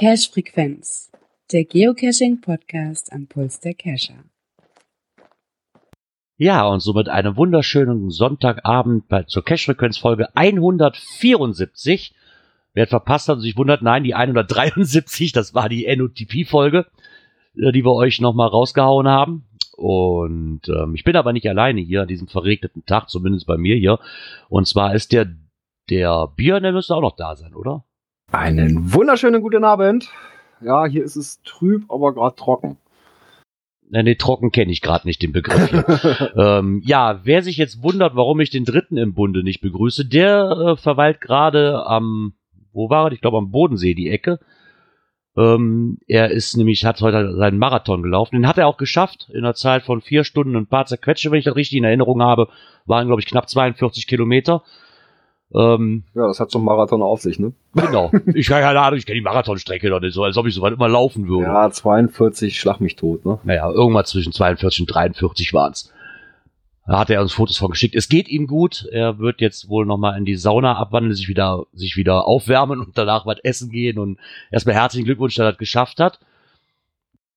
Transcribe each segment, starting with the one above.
Cache Frequenz, der Geocaching Podcast am Puls der Cacher. Ja, und somit einen wunderschönen Sonntagabend zur Cache-Frequenz-Folge 174. Wer verpasst hat und sich wundert, nein, die 173, das war die NOTP-Folge, die wir euch nochmal rausgehauen haben. Und ähm, ich bin aber nicht alleine hier an diesem verregneten Tag, zumindest bei mir hier. Und zwar ist der, der Björn, der müsste auch noch da sein, oder? Einen wunderschönen guten Abend. Ja, hier ist es trüb, aber gerade trocken. Nee, nee, trocken kenne ich gerade nicht den Begriff hier. ähm, ja, wer sich jetzt wundert, warum ich den dritten im Bunde nicht begrüße, der äh, verweilt gerade am, wo war er? Ich glaube am Bodensee, die Ecke. Ähm, er ist nämlich, hat heute seinen Marathon gelaufen. Den hat er auch geschafft in einer Zeit von vier Stunden und ein paar zerquetsche, wenn ich das richtig in Erinnerung habe. Waren, glaube ich, knapp 42 Kilometer. Ähm, ja, das hat so ein Marathon auf sich, ne? Genau. Ich keine Ahnung, ich kenne die Marathonstrecke doch nicht so, als ob ich so weit immer laufen würde. Ja, 42, schlag mich tot, ne? Naja, irgendwas zwischen 42 und 43 waren's. Da hat er uns Fotos von geschickt. Es geht ihm gut. Er wird jetzt wohl nochmal in die Sauna abwandeln, sich wieder, sich wieder aufwärmen und danach was essen gehen und erstmal herzlichen Glückwunsch, dass er das geschafft hat.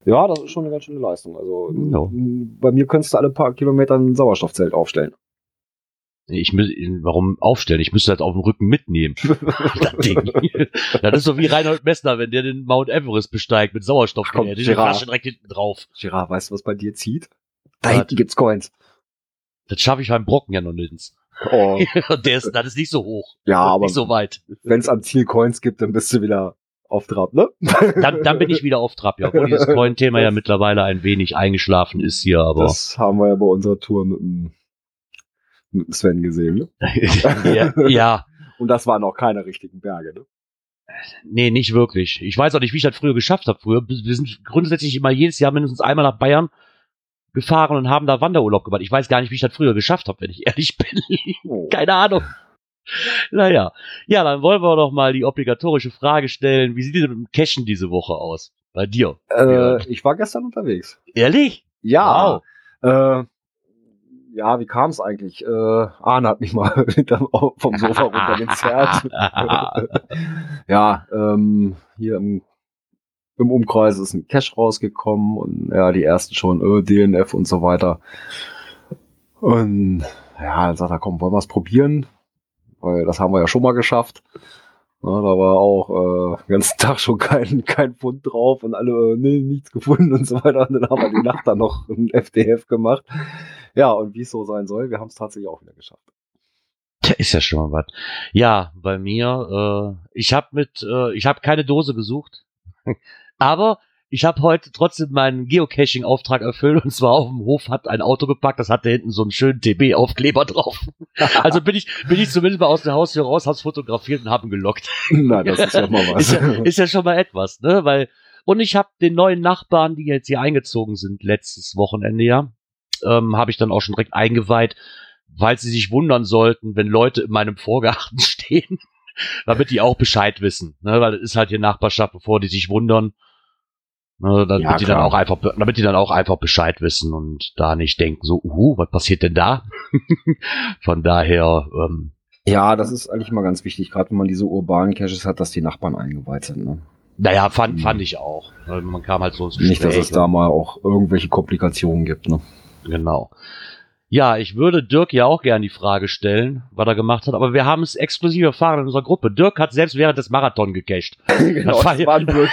Ja, das ist schon eine ganz schöne Leistung. Also, ja. bei mir könntest du alle paar Kilometer ein Sauerstoffzelt aufstellen. Ich muss, warum aufstellen? Ich müsste das auf dem Rücken mitnehmen. das Ding. das ist so wie Reinhold Messner, wenn der den Mount Everest besteigt mit Sauerstoff. Komm, der Gerard. direkt hinten drauf. Gerard, weißt du, was bei dir zieht? Da hinten gibt's Coins. Das schaffe ich beim Brocken ja noch nirgends. Oh. der ist, das ist nicht so hoch. Ja, aber nicht so weit. Wenn es am Ziel Coins gibt, dann bist du wieder auf Trab, ne? dann, dann bin ich wieder auf Trab, ja. Obwohl dieses Coin-Thema ja mittlerweile ein wenig eingeschlafen ist hier, aber. Das haben wir ja bei unserer Tour mit dem Sven gesehen, ne? ja, ja. Und das waren auch keine richtigen Berge, ne? Nee, nicht wirklich. Ich weiß auch nicht, wie ich das früher geschafft habe. Früher, wir sind grundsätzlich immer jedes Jahr mindestens einmal nach Bayern gefahren und haben da Wanderurlaub gemacht. Ich weiß gar nicht, wie ich das früher geschafft habe, wenn ich ehrlich bin. Oh. Keine Ahnung. Naja. Ja, dann wollen wir doch mal die obligatorische Frage stellen. Wie sieht es mit dem Cashen diese Woche aus? Bei dir? Äh, ich war gestern unterwegs. Ehrlich? Ja. Wow. Äh, ja, wie kam es eigentlich? Äh, Arne hat mich mal vom Sofa runtergezerrt. ja, ähm, hier im, im Umkreis ist ein Cache rausgekommen und ja, die ersten schon äh, DNF und so weiter. Und ja, dann sagt er, komm, wollen wir es probieren? Weil das haben wir ja schon mal geschafft. Ja, da war auch äh, den ganzen Tag schon kein, kein Fund drauf und alle, äh, nee, nichts gefunden und so weiter. Und dann haben wir die Nacht dann noch ein FDF gemacht. Ja, und wie es so sein soll, wir haben es tatsächlich auch wieder geschafft. Da ist ja schon mal was. Ja, bei mir, äh, ich habe mit, äh, ich habe keine Dose gesucht, aber ich habe heute trotzdem meinen Geocaching-Auftrag erfüllt und zwar auf dem Hof hat ein Auto geparkt, das hatte hinten so einen schönen TB-Aufkleber drauf. also bin ich, bin ich zumindest mal aus der Haustür raus, hab's fotografiert und haben gelockt. Na, das ist ja mal was. ist, ja, ist ja schon mal etwas, ne? Weil und ich habe den neuen Nachbarn, die jetzt hier eingezogen sind letztes Wochenende ja, ähm, habe ich dann auch schon direkt eingeweiht, weil sie sich wundern sollten, wenn Leute in meinem Vorgarten stehen, damit die auch Bescheid wissen, ne? Weil es ist halt hier Nachbarschaft, bevor die sich wundern Ne, damit ja, die dann auch einfach, damit die dann auch einfach Bescheid wissen und da nicht denken, so, uh, was passiert denn da? Von daher, ähm, ja, das ist eigentlich mal ganz wichtig, gerade wenn man diese urbanen Caches hat, dass die Nachbarn eingeweiht sind. Ne? Naja, fand, fand ich auch. Man kam halt so ins Gespräch. Nicht, dass es da mal auch irgendwelche Komplikationen gibt. Ne? Genau. Ja, ich würde Dirk ja auch gerne die Frage stellen, was er gemacht hat, aber wir haben es exklusiv erfahren in unserer Gruppe. Dirk hat selbst während des Marathon gecached. genau, das war, das war ein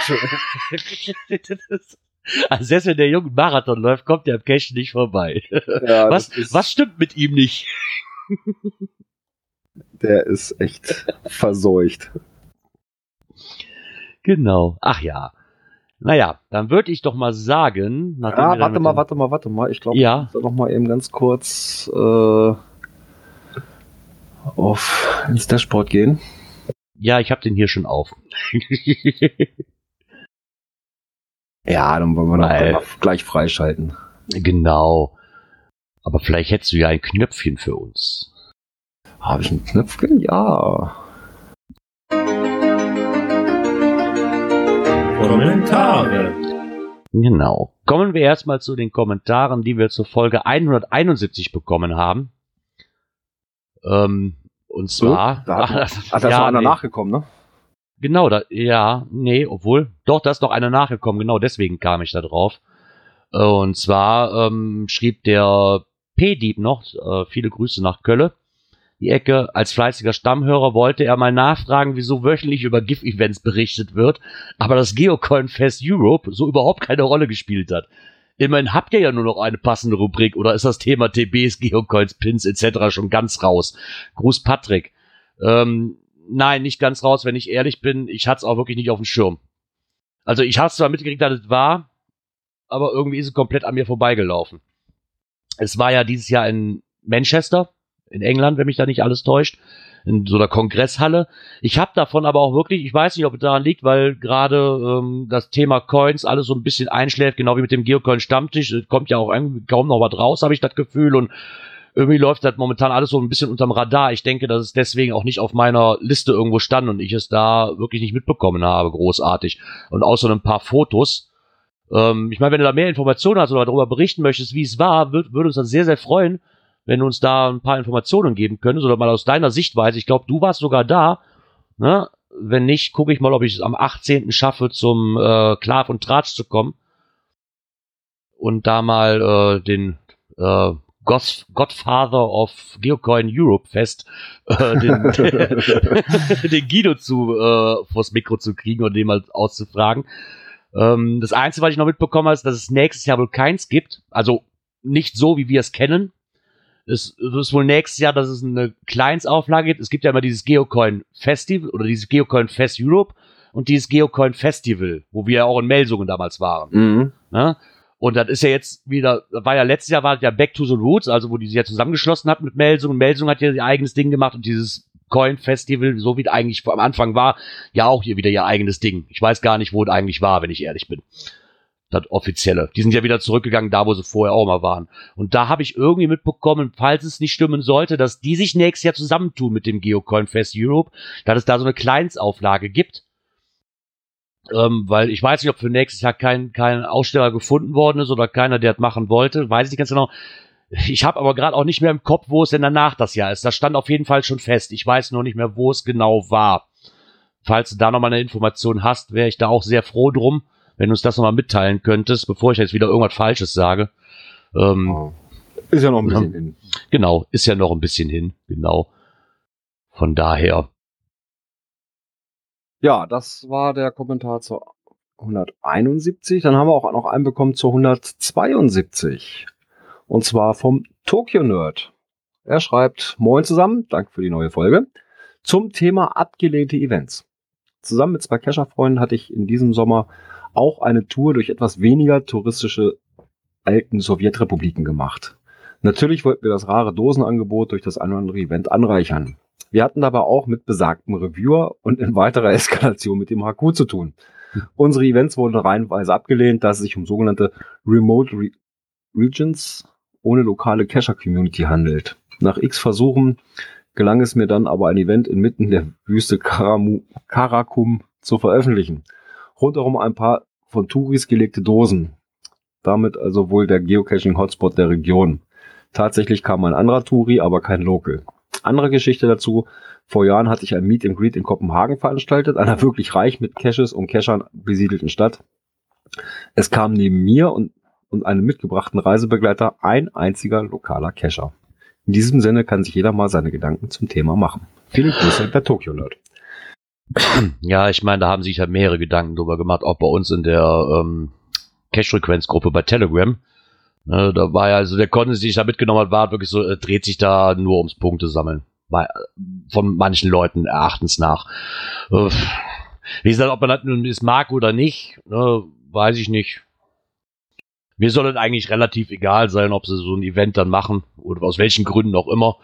also selbst wenn der Junge Marathon läuft, kommt der am Cache nicht vorbei. Ja, was, was stimmt mit ihm nicht? der ist echt verseucht. Genau. Ach ja. Naja, dann würde ich doch mal sagen. Ah, warte mal, warte mal, warte mal. Ich glaube, ja. ich muss noch mal eben ganz kurz äh, auf ins Dashboard gehen. Ja, ich habe den hier schon auf. ja, dann wollen wir Weil, noch gleich freischalten. Genau. Aber vielleicht hättest du ja ein Knöpfchen für uns. Habe ich ein Knöpfchen? Ja. Kommentare. Genau. Kommen wir erstmal zu den Kommentaren, die wir zur Folge 171 bekommen haben. Ähm, und zwar. da hat, ach, ach, da ist noch einer nee. nachgekommen, ne? Genau, da, ja, nee, obwohl, doch, da ist noch einer nachgekommen, genau deswegen kam ich da drauf. Und zwar ähm, schrieb der P-Dieb noch, äh, viele Grüße nach Kölle, die Ecke, als fleißiger Stammhörer wollte er mal nachfragen, wieso wöchentlich über GIF-Events berichtet wird, aber das Geocoin Fest Europe so überhaupt keine Rolle gespielt hat. Immerhin habt ihr ja nur noch eine passende Rubrik oder ist das Thema TBs, Geocoins, Pins etc. schon ganz raus? Gruß Patrick. Ähm, nein, nicht ganz raus, wenn ich ehrlich bin. Ich hatte es auch wirklich nicht auf dem Schirm. Also ich habe zwar mitgekriegt, dass es war, aber irgendwie ist es komplett an mir vorbeigelaufen. Es war ja dieses Jahr in Manchester, in England, wenn mich da nicht alles täuscht, in so einer Kongresshalle. Ich habe davon aber auch wirklich, ich weiß nicht, ob es daran liegt, weil gerade ähm, das Thema Coins alles so ein bisschen einschläft, genau wie mit dem Geocoin Stammtisch. Es kommt ja auch kaum noch was raus, habe ich das Gefühl. Und irgendwie läuft das momentan alles so ein bisschen unterm Radar. Ich denke, dass es deswegen auch nicht auf meiner Liste irgendwo stand und ich es da wirklich nicht mitbekommen habe, großartig. Und außer ein paar Fotos. Ähm, ich meine, wenn du da mehr Informationen hast oder darüber berichten möchtest, wie es war, würde würd uns das sehr, sehr freuen, wenn du uns da ein paar Informationen geben könntest oder mal aus deiner Sichtweise. Ich glaube, du warst sogar da. Ne? Wenn nicht, gucke ich mal, ob ich es am 18. schaffe, zum äh, Klav und Tratsch zu kommen und da mal äh, den äh, God, Godfather of Geocoin Europe Fest äh, den, den Guido zu äh, vors Mikro zu kriegen und den mal auszufragen. Ähm, das Einzige, was ich noch mitbekommen habe, ist, dass es nächstes Jahr wohl keins gibt. Also nicht so, wie wir es kennen. Es ist wohl nächstes Jahr, dass es eine Kleinsauflage gibt. Es gibt ja immer dieses Geocoin Festival oder dieses Geocoin Fest Europe und dieses Geocoin Festival, wo wir ja auch in Melsungen damals waren. Mhm. Ne? Und das ist ja jetzt wieder, war ja letztes Jahr war ja Back to the Roots, also wo die sich ja zusammengeschlossen hat mit Melsungen. Melsungen hat ja ihr eigenes Ding gemacht und dieses Coin Festival, so wie es eigentlich am Anfang war, ja auch hier wieder ihr eigenes Ding. Ich weiß gar nicht, wo es eigentlich war, wenn ich ehrlich bin. Das offizielle. Die sind ja wieder zurückgegangen, da wo sie vorher auch mal waren. Und da habe ich irgendwie mitbekommen, falls es nicht stimmen sollte, dass die sich nächstes Jahr zusammentun mit dem Geocoin Fest Europe, dass es da so eine Kleinstauflage gibt. Ähm, weil ich weiß nicht, ob für nächstes Jahr kein, kein Aussteller gefunden worden ist oder keiner, der das machen wollte. Weiß ich nicht ganz genau. Ich habe aber gerade auch nicht mehr im Kopf, wo es denn danach das Jahr ist. Das stand auf jeden Fall schon fest. Ich weiß nur nicht mehr, wo es genau war. Falls du da nochmal eine Information hast, wäre ich da auch sehr froh drum, wenn du uns das nochmal mitteilen könntest, bevor ich jetzt wieder irgendwas Falsches sage. Ähm, ist ja noch ein bisschen hin. Genau, ist ja noch ein bisschen hin, genau. Von daher. Ja, das war der Kommentar zur 171. Dann haben wir auch noch einen bekommen zur 172. Und zwar vom Tokyo Nerd. Er schreibt, Moin zusammen, danke für die neue Folge. Zum Thema abgelehnte Events. Zusammen mit zwei Kescher-Freunden hatte ich in diesem Sommer auch eine Tour durch etwas weniger touristische alten Sowjetrepubliken gemacht. Natürlich wollten wir das rare Dosenangebot durch das ein oder andere Event anreichern. Wir hatten dabei auch mit besagtem Reviewer und in weiterer Eskalation mit dem HQ zu tun. Unsere Events wurden reihenweise abgelehnt, da es sich um sogenannte Remote Re Regions ohne lokale Cacher-Community handelt. Nach x Versuchen gelang es mir dann aber ein Event inmitten der Wüste Karamu, Karakum zu veröffentlichen. Rundherum ein paar von Touris gelegte Dosen. Damit also wohl der Geocaching-Hotspot der Region. Tatsächlich kam ein anderer Touri, aber kein Local. Andere Geschichte dazu. Vor Jahren hatte ich ein Meet and Greet in Kopenhagen veranstaltet, einer wirklich reich mit Caches und Cachern besiedelten Stadt. Es kam neben mir und und einem mitgebrachten Reisebegleiter ein einziger lokaler Cacher. In diesem Sinne kann sich jeder mal seine Gedanken zum Thema machen. Viele Grüße, der Tokyo Nerd. Ja, ich meine, da haben sich ja mehrere Gedanken drüber gemacht, auch bei uns in der ähm, Cache-Frequenz-Gruppe bei Telegram. Ne, da war ja, also der Content, den ich da mitgenommen habe, war wirklich so, äh, dreht sich da nur ums Punkte sammeln. Bei, von manchen Leuten erachtens nach. Äh, wie gesagt, ob man das nun ist mag oder nicht, ne, weiß ich nicht mir soll es eigentlich relativ egal sein, ob sie so ein Event dann machen oder aus welchen Gründen auch immer.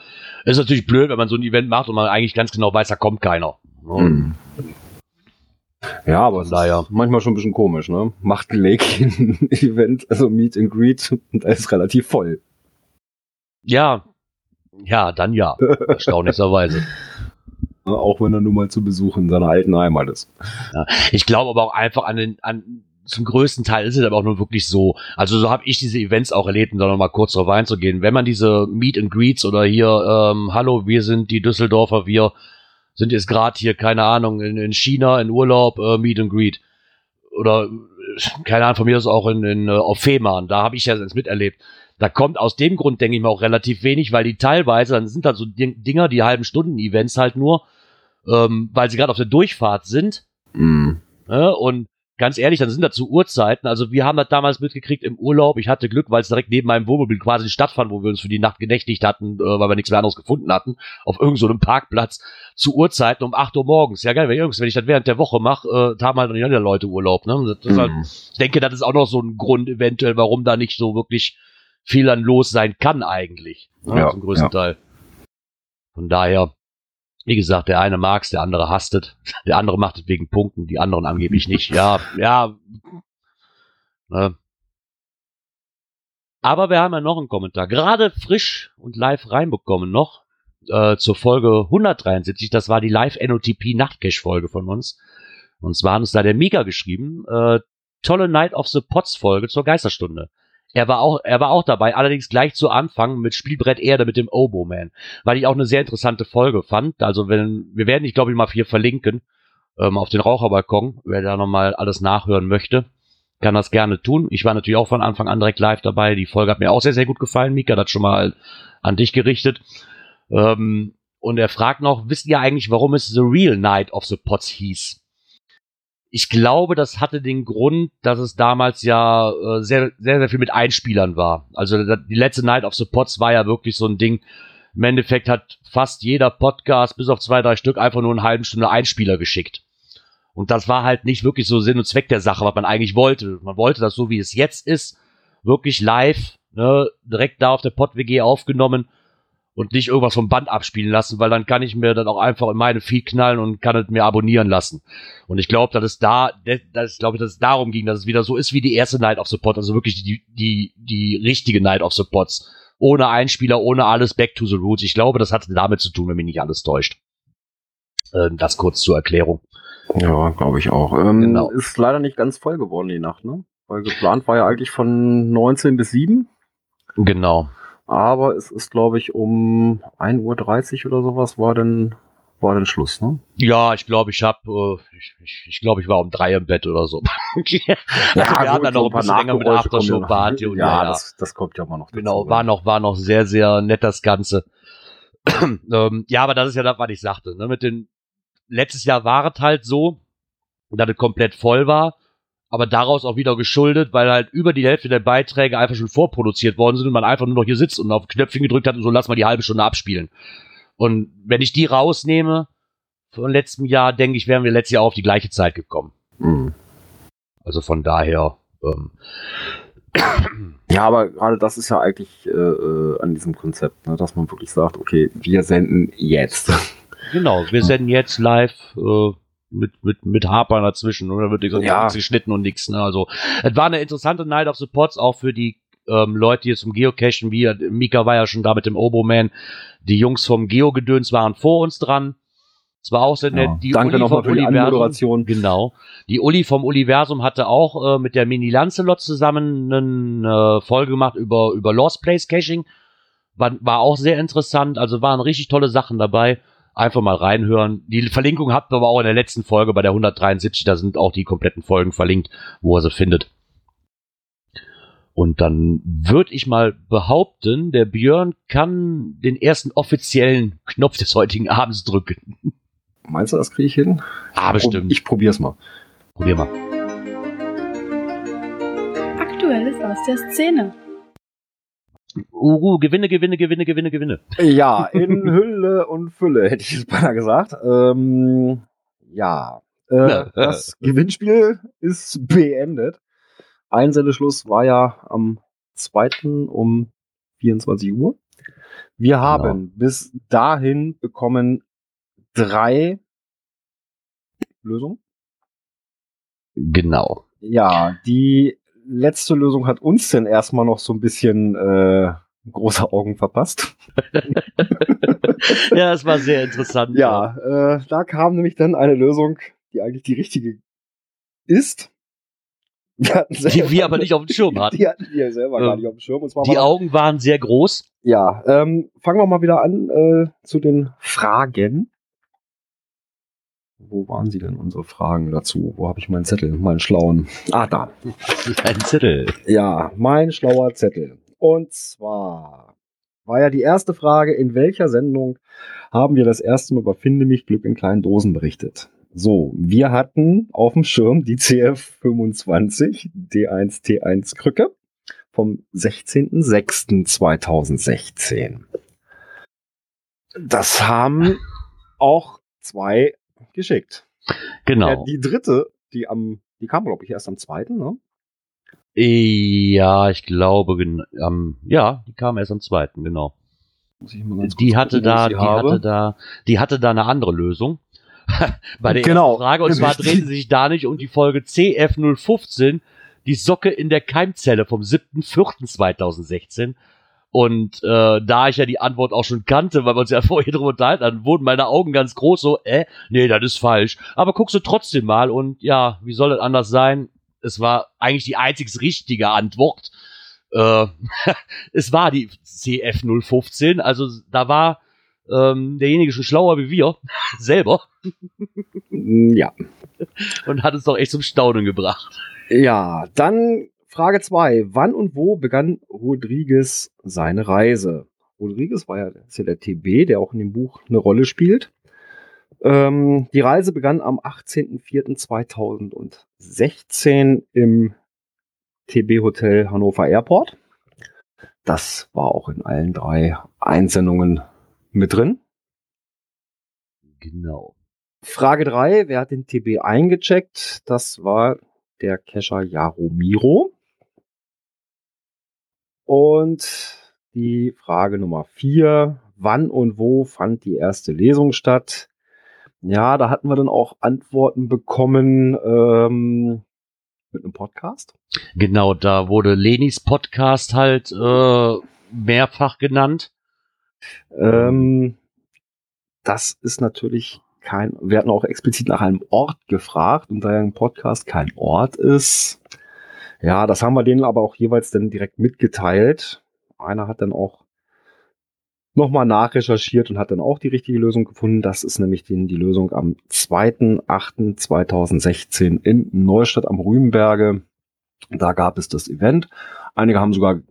Ist natürlich blöd, wenn man so ein Event macht und man eigentlich ganz genau weiß, da kommt keiner. Hm. Ja, aber es ist manchmal schon ein bisschen komisch, ne? Macht Lake ein Event, also Meet and Greet und da ist relativ voll. Ja, ja, dann ja. Erstaunlicherweise. Auch wenn er nun mal zu Besuch in seiner alten Heimat ist. Ja, ich glaube aber auch einfach an, den, an zum größten Teil ist es aber auch nur wirklich so. Also so habe ich diese Events auch erlebt, um da nochmal kurz drauf einzugehen. Wenn man diese Meet and Greets oder hier, ähm, hallo, wir sind die Düsseldorfer, wir sind jetzt gerade hier, keine Ahnung, in, in China in Urlaub, äh, Meet and Greet. Oder, äh, keine Ahnung, von mir ist auch in, in, äh, auf Fehmarn, da habe ich ja jetzt miterlebt. Da kommt aus dem Grund, denke ich mal, auch relativ wenig, weil die teilweise, dann sind halt so Dinger, die halben Stunden-Events halt nur, ähm, weil sie gerade auf der Durchfahrt sind. Mm. Ne? Und ganz ehrlich, dann sind das zu Uhrzeiten. Also wir haben das damals mitgekriegt im Urlaub. Ich hatte Glück, weil es direkt neben meinem Wohnmobil quasi stattfand, wo wir uns für die Nacht genächtigt hatten, äh, weil wir nichts mehr anderes gefunden hatten, auf irgendeinem so Parkplatz zu Uhrzeiten um 8 Uhr morgens. Ja geil, Jungs, wenn ich das während der Woche mache, äh, haben halt noch nicht alle Leute Urlaub. Ne? Halt, Mm. ich denke, das ist auch noch so ein Grund eventuell, warum da nicht so wirklich viel dann los sein kann eigentlich. Ne? Ja, zum größten ja. Teil. Von daher, wie gesagt, der eine mag's, der andere hasst es, der andere macht es wegen Punkten, die anderen angeblich nicht. Ja, ja. Ne? Aber wir haben ja noch einen Kommentar, gerade frisch und live reinbekommen noch äh, zur Folge 173. Das war die Live NOTP Nachtcash Folge von uns. Und zwar hat uns da der Mika geschrieben, äh, tolle Night of the Pots Folge zur Geisterstunde. Er war auch, er war auch dabei, allerdings gleich zu Anfang mit Spielbrett Erde mit dem Oboe Man, weil ich auch eine sehr interessante Folge fand. Also wenn, wir werden, ich glaube ich mal hier verlinken, ähm, auf den Raucherbalkon, wer da nochmal alles nachhören möchte, kann das gerne tun. Ich war natürlich auch von Anfang an direkt live dabei. Die Folge hat mir auch sehr, sehr gut gefallen. Mika hat schon mal an dich gerichtet. Ähm, und er fragt noch, wisst ihr eigentlich, warum es The Real Night of the Pots hieß? Ich glaube, das hatte den Grund, dass es damals ja äh, sehr, sehr, sehr viel mit Einspielern war. Also die letzte Night of the Pots war ja wirklich so ein Ding. Im Endeffekt hat fast jeder Podcast, bis auf zwei, drei Stück, einfach nur eine halbe Stunde Einspieler geschickt. Und das war halt nicht wirklich so Sinn und Zweck der Sache, was man eigentlich wollte. Man wollte das so, wie es jetzt ist, wirklich live, ne, direkt da auf der Pod-WG aufgenommen und nicht irgendwas vom Band abspielen lassen, weil dann kann ich mir dann auch einfach in meine Feed knallen und kann es mir abonnieren lassen. Und ich glaube, dass es da, dass ich glaube, dass es darum ging, dass es wieder so ist wie die erste Night of the Pod, also wirklich die, die, die richtige Night of the Pods. Ohne Einspieler, ohne alles, back to the roots. Ich glaube, das hatte damit zu tun, wenn mich nicht alles täuscht. Ähm, das kurz zur Erklärung. Ja, glaube ich auch. Ähm, Genau. Ist leider nicht ganz voll geworden die Nacht, ne? Weil geplant war ja eigentlich von 19 bis 7. Genau. Aber es ist, glaube ich, um 1.30 Uhr oder sowas war dann, war dann Schluss, ne? Ja, ich glaube, ich habe, äh, ich, ich, ich glaube, ich war um drei im Bett oder so. also wir haben dann noch ein bisschen länger mit ja. Aftershow-Party und ja, ja, ja. Das, das kommt ja immer noch Genau, dazu, war ja. noch, war noch sehr, sehr nett das Ganze. ähm, ja, aber das ist ja das, was ich sagte. Ne? Mit den, letztes Jahr war es halt so, dass es komplett voll war, aber daraus auch wieder geschuldet, weil halt über die Hälfte der Beiträge einfach schon vorproduziert worden sind und man einfach nur noch hier sitzt und auf Knöpfchen gedrückt hat und so lass mal die halbe Stunde abspielen. Und wenn ich die rausnehme von letztem Jahr, denke ich, wären wir letztes Jahr auf die gleiche Zeit gekommen. Mhm. Also von daher, ähm, Ja, aber gerade das ist ja eigentlich äh, äh, an diesem Konzept, ne, dass man wirklich sagt, okay, wir senden jetzt. Genau, wir senden jetzt live äh, mit, mit, mit Harper dazwischen und da wird nichts Ja. geschnitten und nichts. Ne? Also, es war eine interessante Night of the Pots, auch für die ähm, Leute hier zum Geocachen, wie Mika war ja schon da mit dem Oboman. Die Jungs vom Geo-Gedöns waren vor uns dran. Es war auch sehr nett. Ja. Die Danke Uli nochmal vom für die Universum- Anmoderation. Genau. Die Uli vom Universum hatte auch äh, mit der Mini Lancelot zusammen eine äh, Folge gemacht über, über Lost Place Caching. War, war auch sehr interessant. Also waren richtig tolle Sachen dabei. Einfach mal reinhören. Die Verlinkung habt ihr aber auch in der letzten Folge bei der 173. Da sind auch die kompletten Folgen verlinkt, wo ihr sie findet. Und dann würde ich mal behaupten, der Björn kann den ersten offiziellen Knopf des heutigen Abends drücken. Meinst du, das kriege ich hin? Ah, bestimmt. Ich probier's mal. Probier mal. Aktuelles aus der Szene. Uru, Gewinne, Gewinne, Gewinne, Gewinne, Gewinne. Ja, in Hülle und Fülle, hätte ich es beinahe gesagt. Ähm, ja, äh, das Gewinnspiel ist beendet. Einsendeschluss war ja am 2. um 24 Uhr. Wir haben bis dahin bekommen drei Lösungen. Genau. Ja, die letzte Lösung hat uns denn erstmal noch so ein bisschen äh, große Augen verpasst. ja, es war sehr interessant. Ja, äh, da kam nämlich dann eine Lösung, die eigentlich die richtige ist. Wir die wir aber nicht auf dem Schirm hatten. Die hatten wir selber gar Ähm, nicht auf dem Schirm. Die Augen waren sehr groß. Ja, ähm, fangen wir mal wieder an äh, zu den Fragen. Wo waren sie denn, unsere Fragen dazu? Wo habe ich meinen Zettel, meinen schlauen? Ah, da. Ein Zettel. Ja, mein schlauer Zettel. Und zwar war ja die erste Frage, in welcher Sendung haben wir das erste Mal über Finde mich Glück in kleinen Dosen berichtet? So, wir hatten auf dem Schirm die CF25 D1 T1 Krücke vom 16.06.2016. Das haben auch zwei geschickt. Genau. Ja, die dritte, die am, die kam, glaube ich, erst am zweiten, ne? Ja, ich glaube, ähm, ja, die kam erst am zweiten, genau. Muss ich mal ganz Die hatte gucken, da, die habe. hatte da, die hatte da eine andere Lösung. Bei der Genau. ersten Frage, und zwar drehte sich da nicht um die Folge CF015, die Socke in der Keimzelle vom 7.4.2016. Und äh, da ich ja die Antwort auch schon kannte, weil wir uns ja vorher drüber unterhalten hatten, wurden meine Augen ganz groß so, äh, nee, das ist falsch. Aber guckst du trotzdem mal und ja, wie soll das anders sein? Es war eigentlich die einzig richtige Antwort. Äh, es war die CF015, also da war ähm, derjenige schon schlauer wie wir selber Ja. und hat uns doch echt zum Staunen gebracht. Ja, dann Frage zwei: Wann und wo begann Rodriguez seine Reise? Rodriguez war ja, ja der TB, der auch in dem Buch eine Rolle spielt. Ähm, die Reise begann am 18.04.2016 im TB Hotel Hannover Airport. Das war auch in allen drei Einsendungen mit drin. Genau. Frage 3, wer hat den TB eingecheckt? Das war der Kescher Jaromiro. Und die Frage Nummer 4, wann und wo fand die erste Lesung statt? Ja, da hatten wir dann auch Antworten bekommen ähm, mit einem Podcast. Genau, da wurde Lenis Podcast halt äh, mehrfach genannt. Ähm, das ist natürlich kein, wir hatten auch explizit nach einem Ort gefragt und da ja ein Podcast kein Ort ist, ja, das haben wir denen aber auch jeweils dann direkt mitgeteilt. Einer hat dann auch nochmal nachrecherchiert und hat dann auch die richtige Lösung gefunden. Das ist nämlich die, die Lösung am 2.8.2016 in Neustadt am Rübenberge. Da gab es das Event. Einige haben sogar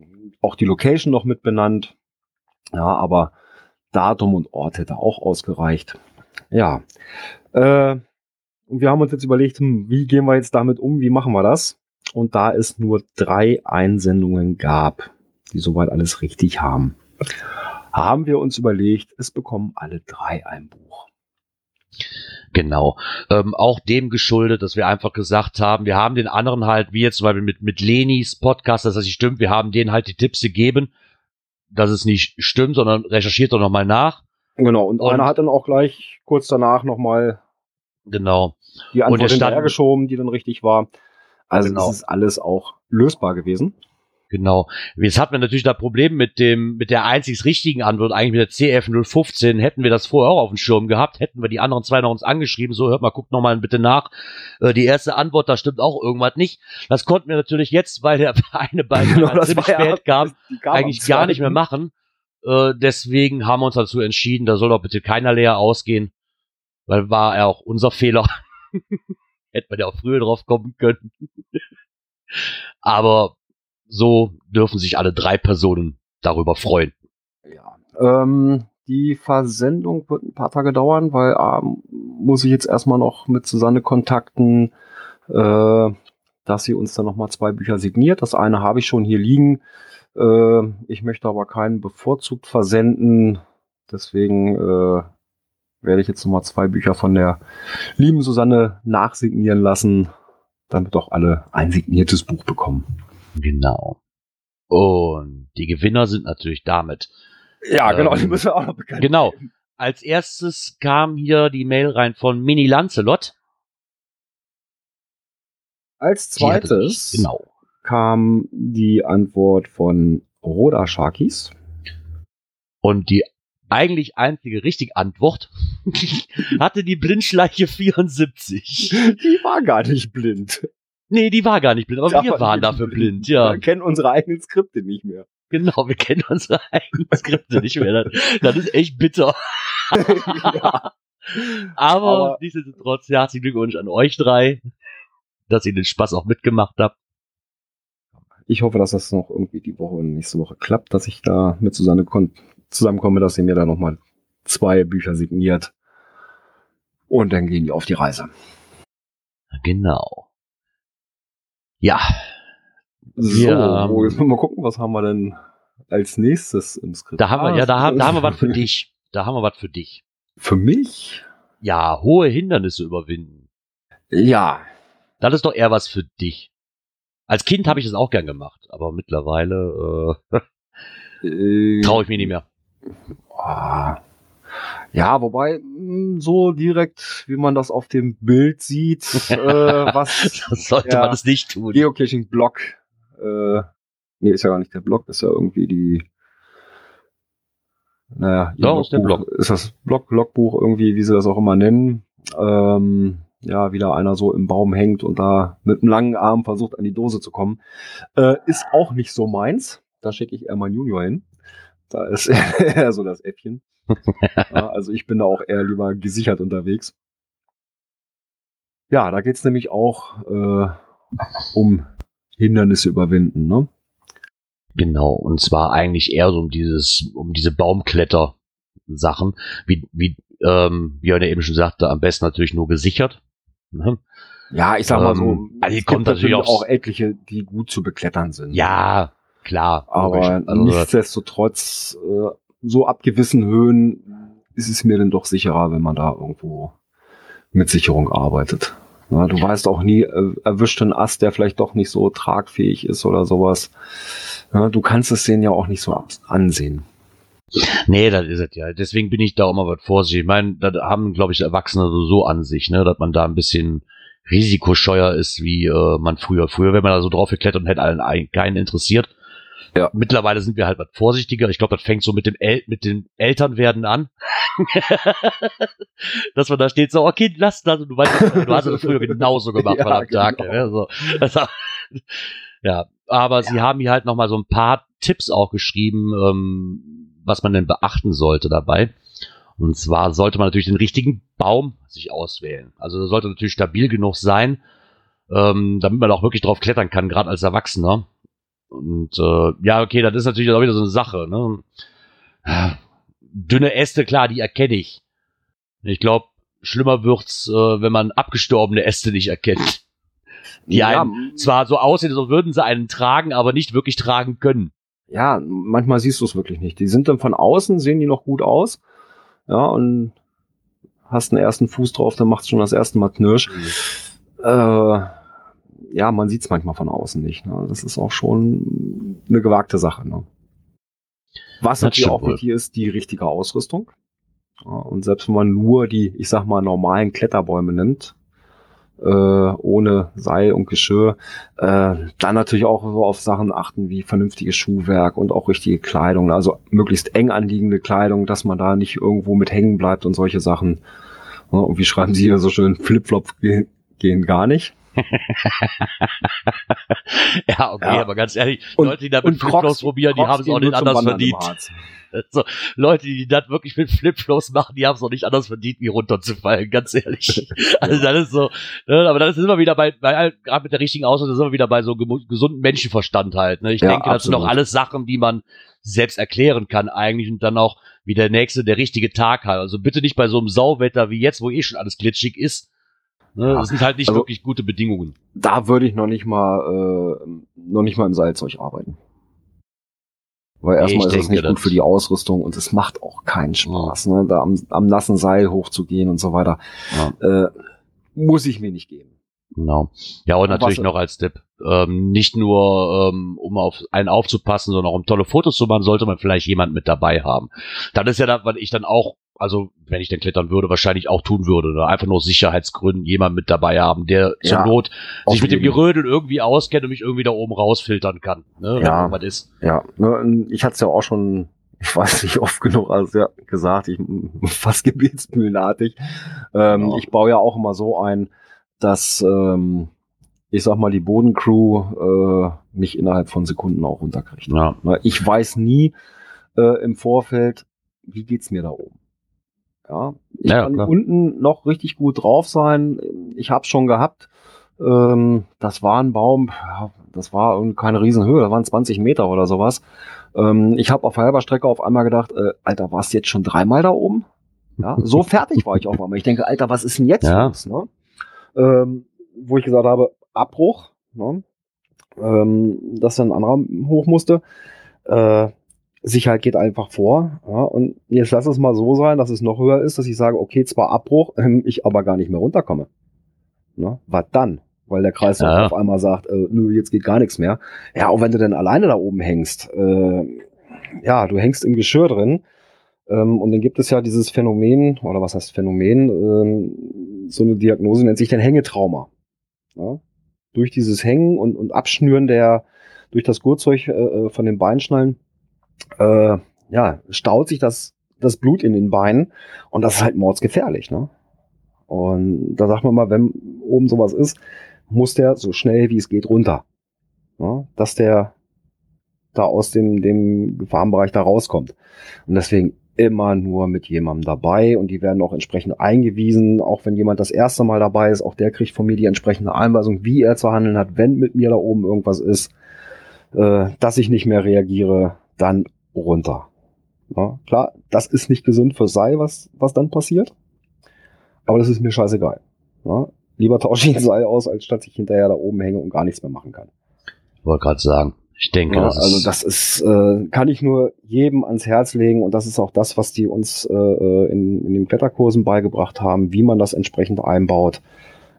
auch die Location noch mit benannt. Ja, aber Datum und Ort hätte auch ausgereicht. Ja. Äh, und wir haben uns jetzt überlegt, hm, wie gehen wir jetzt damit um? Wie machen wir das? Und da es nur drei Einsendungen gab, die soweit alles richtig haben, haben wir uns überlegt, es bekommen alle drei ein Buch. Genau. Ähm, auch dem geschuldet, dass wir einfach gesagt haben, wir haben den anderen halt, wie jetzt zum Beispiel mit, mit Lenis Podcast, dass das nicht stimmt, wir haben denen halt die Tipps gegeben, dass es nicht stimmt, sondern recherchiert doch nochmal nach. Genau, und, Und- einer hat dann auch gleich kurz danach nochmal Genau. die Und Antwort es stand- hinterhergeschoben, die dann richtig war. Also Genau. es ist alles auch lösbar gewesen. Genau. Jetzt hatten wir natürlich das Problem mit dem, mit der einzig richtigen Antwort, eigentlich mit der CF015. Hätten wir das vorher auch auf dem Schirm gehabt, hätten wir die anderen zwei noch uns angeschrieben, so hört mal, guckt noch mal bitte nach. Äh, die erste Antwort, da stimmt auch irgendwas nicht. Das konnten wir natürlich jetzt, weil der eine Beitrag Genau, das ziemlich war ja- spät kam, kam am eigentlich gar nicht mehr machen. Äh, deswegen haben wir uns dazu entschieden, da soll doch bitte keiner leer ausgehen, weil war ja auch unser Fehler. Hätten wir ja auch früher drauf kommen können. Aber so dürfen sich alle drei Personen darüber freuen. Ja. Ähm, die Versendung wird ein paar Tage dauern, weil ähm, muss ich jetzt erstmal noch mit Susanne kontakten, äh, dass sie uns dann nochmal zwei Bücher signiert. Das eine habe ich schon hier liegen. Äh, ich möchte aber keinen bevorzugt versenden. Deswegen äh, werde ich jetzt nochmal zwei Bücher von der lieben Susanne nachsignieren lassen, damit auch alle ein signiertes Buch bekommen. Genau. Und die Gewinner sind natürlich damit. Ja, genau, die müssen wir auch noch bekannt Genau. Als erstes kam hier die Mail rein von Mini Lancelot. Als Die zweites mich- Genau. kam die Antwort von Roda Sharkies. Und die eigentlich einzige richtige Antwort hatte die Blindschleiche 74. Die war gar nicht blind. Nee, die war gar nicht blind, aber Ja, wir waren dafür sind blind, ja. Wir kennen unsere eigenen Skripte nicht mehr. Genau, wir kennen unsere eigenen Skripte nicht mehr. Das, das ist echt bitter. ja. Aber, Aber- nichtsdestotrotz, herzlichen Glückwunsch an euch drei, dass ihr den Spaß auch mitgemacht habt. Ich hoffe, dass das noch irgendwie die Woche und nächste Woche klappt, dass ich da mit Susanne kon zusammenkomme, dass sie mir da nochmal zwei Bücher signiert. Und dann gehen die auf die Reise. Genau. Ja, So, Ja. wo- jetzt mal gucken, was haben wir denn als nächstes im Skript? da haben wir, ja, da haben, da haben wir was für dich. Da haben wir was für dich. Für mich? Ja, hohe Hindernisse überwinden. Ja. Das ist doch eher was für dich. Als Kind habe ich das auch gern gemacht, aber mittlerweile äh, Äh, traue ich mich nicht mehr. Ah. Ja, wobei, mh, so direkt, wie man das auf dem Bild sieht, äh, was Das sollte Ja. man das nicht tun. Geocaching-Blog, äh, nee, ist ja gar nicht der Blog, ist ja irgendwie die, naja, Doch, ist der Logbuch. Ist das Blog, Logbuch irgendwie, wie sie das auch immer nennen, ähm, ja, wieder einer so im Baum hängt und da mit einem langen Arm versucht an die Dose zu kommen, äh, ist auch nicht so meins. Da schicke ich eher meinen Junior hin. Da ist eher so das Äffchen. ja, also ich bin da auch eher lieber gesichert unterwegs. Ja, da geht's nämlich auch äh, um Hindernisse überwinden, ne? Genau, und zwar eigentlich eher so um dieses, um diese Baumkletter-Sachen, wie, wie ähm, Björn ja eben schon sagte, am besten natürlich nur gesichert. Ne? Ja, ich sag mal so, Ähm, also es kommt gibt natürlich auch etliche, die gut zu beklettern sind. Ja, klar. aber. Also, nichtsdestotrotz, äh, so ab gewissen Höhen ist es mir dann doch sicherer, wenn man da irgendwo mit Sicherung arbeitet. Na, du weißt auch nie, äh, erwischt einen Ast, der vielleicht doch nicht so tragfähig ist oder sowas. Ja, du kannst es denen ja auch nicht so ansehen. Nee, das ist es ja. Deswegen bin ich da auch mal was vorsichtig. Ich meine, da haben, glaube ich, Erwachsene so, so an sich, ne, dass man da ein bisschen risikoscheuer ist, wie äh, man früher. Früher, wenn man da so drauf geklettert und hätte allen ein- keinen interessiert. Ja. Mittlerweile sind wir halt was vorsichtiger. Ich glaube, das fängt so mit dem El mit dem Elternwerden an. Dass man da steht so, okay, lass das. Und du weißt, du hast das früher genauso gemacht, Ja, verdammt Tag. genau. Ne? So, das, ja, aber sie haben hier halt noch mal so ein paar Tipps auch geschrieben, ähm, was man denn beachten sollte dabei. Und zwar sollte man natürlich den richtigen Baum sich auswählen. Also der sollte natürlich stabil genug sein, ähm, damit man auch wirklich drauf klettern kann, gerade als Erwachsener. Und äh, ja, okay, das ist natürlich auch wieder so eine Sache. Ne? Dünne Äste, klar, die erkenne ich. Ich glaube, schlimmer wird's, äh, wenn man abgestorbene Äste nicht erkennt. Die ja, einen zwar so aussehen, als würden sie einen tragen, aber nicht wirklich tragen können. ja, manchmal siehst du es wirklich nicht. Die sind dann von außen, sehen die noch gut aus. Ja, und hast einen ersten Fuß drauf, dann macht's schon das erste Mal Knirsch. Äh, ja, man sieht's manchmal von außen nicht. Ne? Das ist auch schon eine gewagte Sache. Ne? Was natürlich auch wichtig ist, die richtige Ausrüstung. Ja, und selbst wenn man nur die, ich sag mal, normalen Kletterbäume nimmt, äh, ohne Seil und Geschirr, äh, dann natürlich auch so auf Sachen achten wie vernünftiges Schuhwerk und auch richtige Kleidung. Also möglichst eng anliegende Kleidung, dass man da nicht irgendwo mit hängen bleibt und solche Sachen. Ja, und wie schreiben Sie hier so schön, Flipflop ge gehen gar nicht. ja, okay, Ja. aber ganz ehrlich, Und- Leute, die da mit Flipflops probieren, die haben es auch nicht anders verdient. Also, Leute, die das wirklich mit Flipflops machen, die haben es auch nicht anders verdient, wie runterzufallen, ganz ehrlich. Also das ist so, ne, aber das ist immer wieder bei, bei gerade mit der richtigen Ausrüstung, sind wir wieder bei so gesunden Menschenverstand halt. Ne? Ich Ja, denke, das sind absolut. alles Sachen, die man selbst erklären kann eigentlich und dann auch wie der nächste, der richtige Tag hat. Also bitte nicht bei so einem Sauwetter wie jetzt, wo eh schon alles glitschig ist. Ne? Ja, Das sind halt nicht also- wirklich gute Bedingungen. Da würde ich noch nicht mal, äh, noch nicht mal im Seilzeug arbeiten. Weil erstmal ich ist es nicht gut für die Ausrüstung und es macht auch keinen Spaß, ne? da am, am nassen Seil hochzugehen und so weiter. Äh, muss ich mir nicht geben. Genau. Ja, und Aber natürlich noch als Tipp, ähm, nicht nur ähm, um auf einen aufzupassen, sondern auch um tolle Fotos zu machen, sollte man vielleicht jemand mit dabei haben. Das ist ja das, was ich dann auch, also wenn ich dann klettern würde, wahrscheinlich auch tun würde. Ne? Einfach nur aus Sicherheitsgründen jemand mit dabei haben, der zur Ja, Not auf sich mit dem. Gerödel irgendwie auskennt und mich irgendwie da oben rausfiltern kann. Ne? Wenn Ja. irgendwas ist. Ja, ne, ich hatte es ja auch schon, ich weiß nicht oft genug also ja, gesagt, ich fast gebetsmühlenartig. Ähm, Ja. Ich baue ja auch immer so ein, dass ähm, ich sag mal, die Bodencrew äh, mich innerhalb von Sekunden auch runterkriegt. Ja. Na, Ich weiß nie äh, im Vorfeld, wie geht's mir da oben. Ja, ich Ja, kann klar. unten noch richtig gut drauf sein. Ich habe schon gehabt. Ähm, das war ein Baum, das war keine Riesenhöhe, das waren 20 Meter oder sowas. Ähm, ich habe auf halber Strecke auf einmal gedacht, äh, Alter, warst du jetzt schon dreimal da oben? Ja, so fertig war ich auf einmal. Ich denke, Alter, was ist denn jetzt Ja. los? Ne? Ähm, wo ich gesagt habe, Abbruch, ne? ähm, dass dann ein anderer hoch musste. Äh, Sicherheit geht einfach vor. Ja? Und jetzt lass es mal so sein, dass es noch höher ist, dass ich sage, okay, zwar Abbruch, ähm, ich aber gar nicht mehr runterkomme. Ne? Was dann? Weil der Kreis Ja. auf einmal sagt, äh, nö, jetzt geht gar nichts mehr. Ja, auch wenn du denn alleine da oben hängst, äh, ja, du hängst im Geschirr drin. Ähm, und dann gibt es ja dieses Phänomen, oder was heißt Phänomen? Ähm, so eine Diagnose nennt sich dann Hängetrauma. Ja? Durch dieses Hängen und, und Abschnüren der, durch das Gurtzeug äh, äh, von den Beinschnallen, äh, ja, staut sich das, das Blut in den Beinen und das ist halt mordsgefährlich, ne? Und da sagt man mal, wenn oben sowas ist, muss der so schnell wie es geht runter. Ja? Dass der da aus dem, dem Gefahrenbereich da rauskommt. Und deswegen immer nur mit jemandem dabei und die werden auch entsprechend eingewiesen, auch wenn jemand das erste Mal dabei ist, auch der kriegt von mir die entsprechende Einweisung, wie er zu handeln hat, wenn mit mir da oben irgendwas ist, äh, dass ich nicht mehr reagiere, dann runter. Ja, klar, das ist nicht gesund für Seil, was, was dann passiert, aber das ist mir scheißegal. Ja, lieber tausche ich ein Seil aus, als statt ich hinterher da oben hänge und gar nichts mehr machen kann. Wollte gerade sagen. Ich denke, Ja, das also das ist, äh, kann ich nur jedem ans Herz legen und das ist auch das, was die uns äh, äh, in, in den Kletterkursen beigebracht haben, wie man das entsprechend einbaut.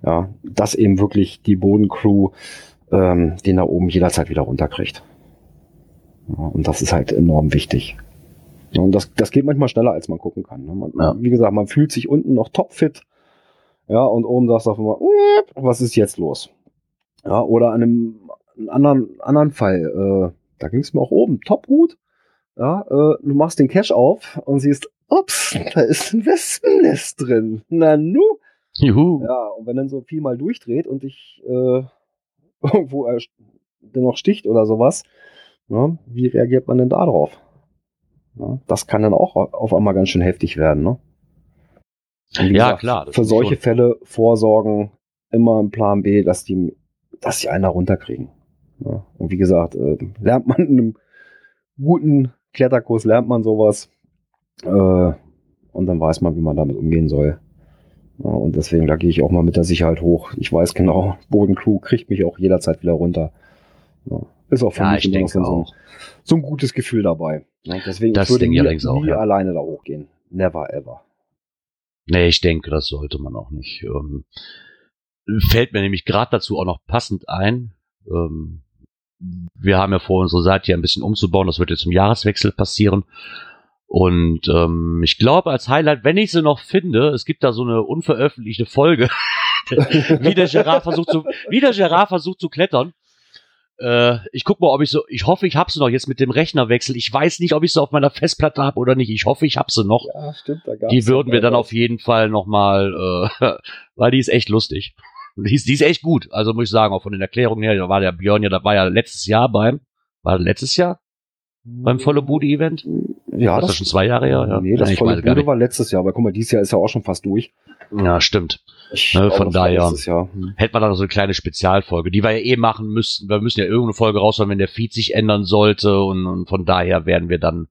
Ja, dass eben wirklich die Bodencrew ähm, den da oben jederzeit wieder runterkriegt. Und das ist halt enorm wichtig. Und das, das geht manchmal schneller, als man gucken kann. Ne? Man, Ja. Wie gesagt, man fühlt sich unten noch topfit. Ja, und oben sagst du auf einmal, "Uep, was ist jetzt los? Ja, oder an einem anderen, anderen Fall, äh, da ging es mir auch oben top gut. Ja, äh, du machst den Cache auf und siehst, ups, da ist ein Wespennest drin. Na nu. Juhu. Ja, und wenn dann so viel mal durchdreht und dich äh, irgendwo er dennoch sticht oder sowas, ne, wie reagiert man denn da drauf? Ja, das kann dann auch auf einmal ganz schön heftig werden, ne? Ja, klar, das Für solche schon- Fälle vorsorgen, immer im Plan B, dass die, dass die einen da runterkriegen. Ja, und wie gesagt, äh, lernt man in einem guten Kletterkurs, lernt man sowas. Äh, und dann weiß man, wie man damit umgehen soll. Ja, und deswegen, da gehe ich auch mal mit der Sicherheit hoch. Ich weiß genau, Bodencrew kriegt mich auch jederzeit wieder runter. Ja, ist auch für Ja, mich ich immer noch denke so, ein- auch. so ein gutes Gefühl dabei. Deswegen Das würde ich nie, auch, nie ja. alleine da hochgehen. Never ever. Nee, ich denke, das sollte man auch nicht. Ähm, fällt mir nämlich gerade dazu auch noch passend ein. Ähm, wir haben ja vor, unsere Seite hier ein bisschen umzubauen. Das wird jetzt zum Jahreswechsel passieren. Und ähm, ich glaube, als Highlight, wenn ich sie noch finde, es gibt da so eine unveröffentlichte Folge, wie der Gerard versucht zu, wie der Gerard versucht zu klettern. Äh, ich guck mal, ob ich so, ich hoffe, ich hab sie noch jetzt mit dem Rechnerwechsel. Ich weiß nicht, ob ich sie auf meiner Festplatte habe oder nicht. Ich hoffe, ich hab sie noch. Ja, stimmt. Da gab's Die würden wir dann auf jeden Fall nochmal, äh, weil die ist echt lustig. Die ist, die ist echt gut. Also muss ich sagen, auch von den Erklärungen her, da war der Björn ja, da war ja letztes Jahr beim, war letztes Jahr beim Volle Bude Event? Ja, das ist schon zwei Jahre her, ja. Nee, das Ja, volle Bude war letztes Jahr, aber guck mal, dieses Jahr ist ja auch schon fast durch. Ja, stimmt. Ne, von daher. Jahr. Hm. Hätten wir dann noch so eine kleine Spezialfolge, die wir ja eh machen müssten. Wir müssen ja irgendeine Folge raushauen, wenn der Feed sich ändern sollte und, und von daher werden wir dann,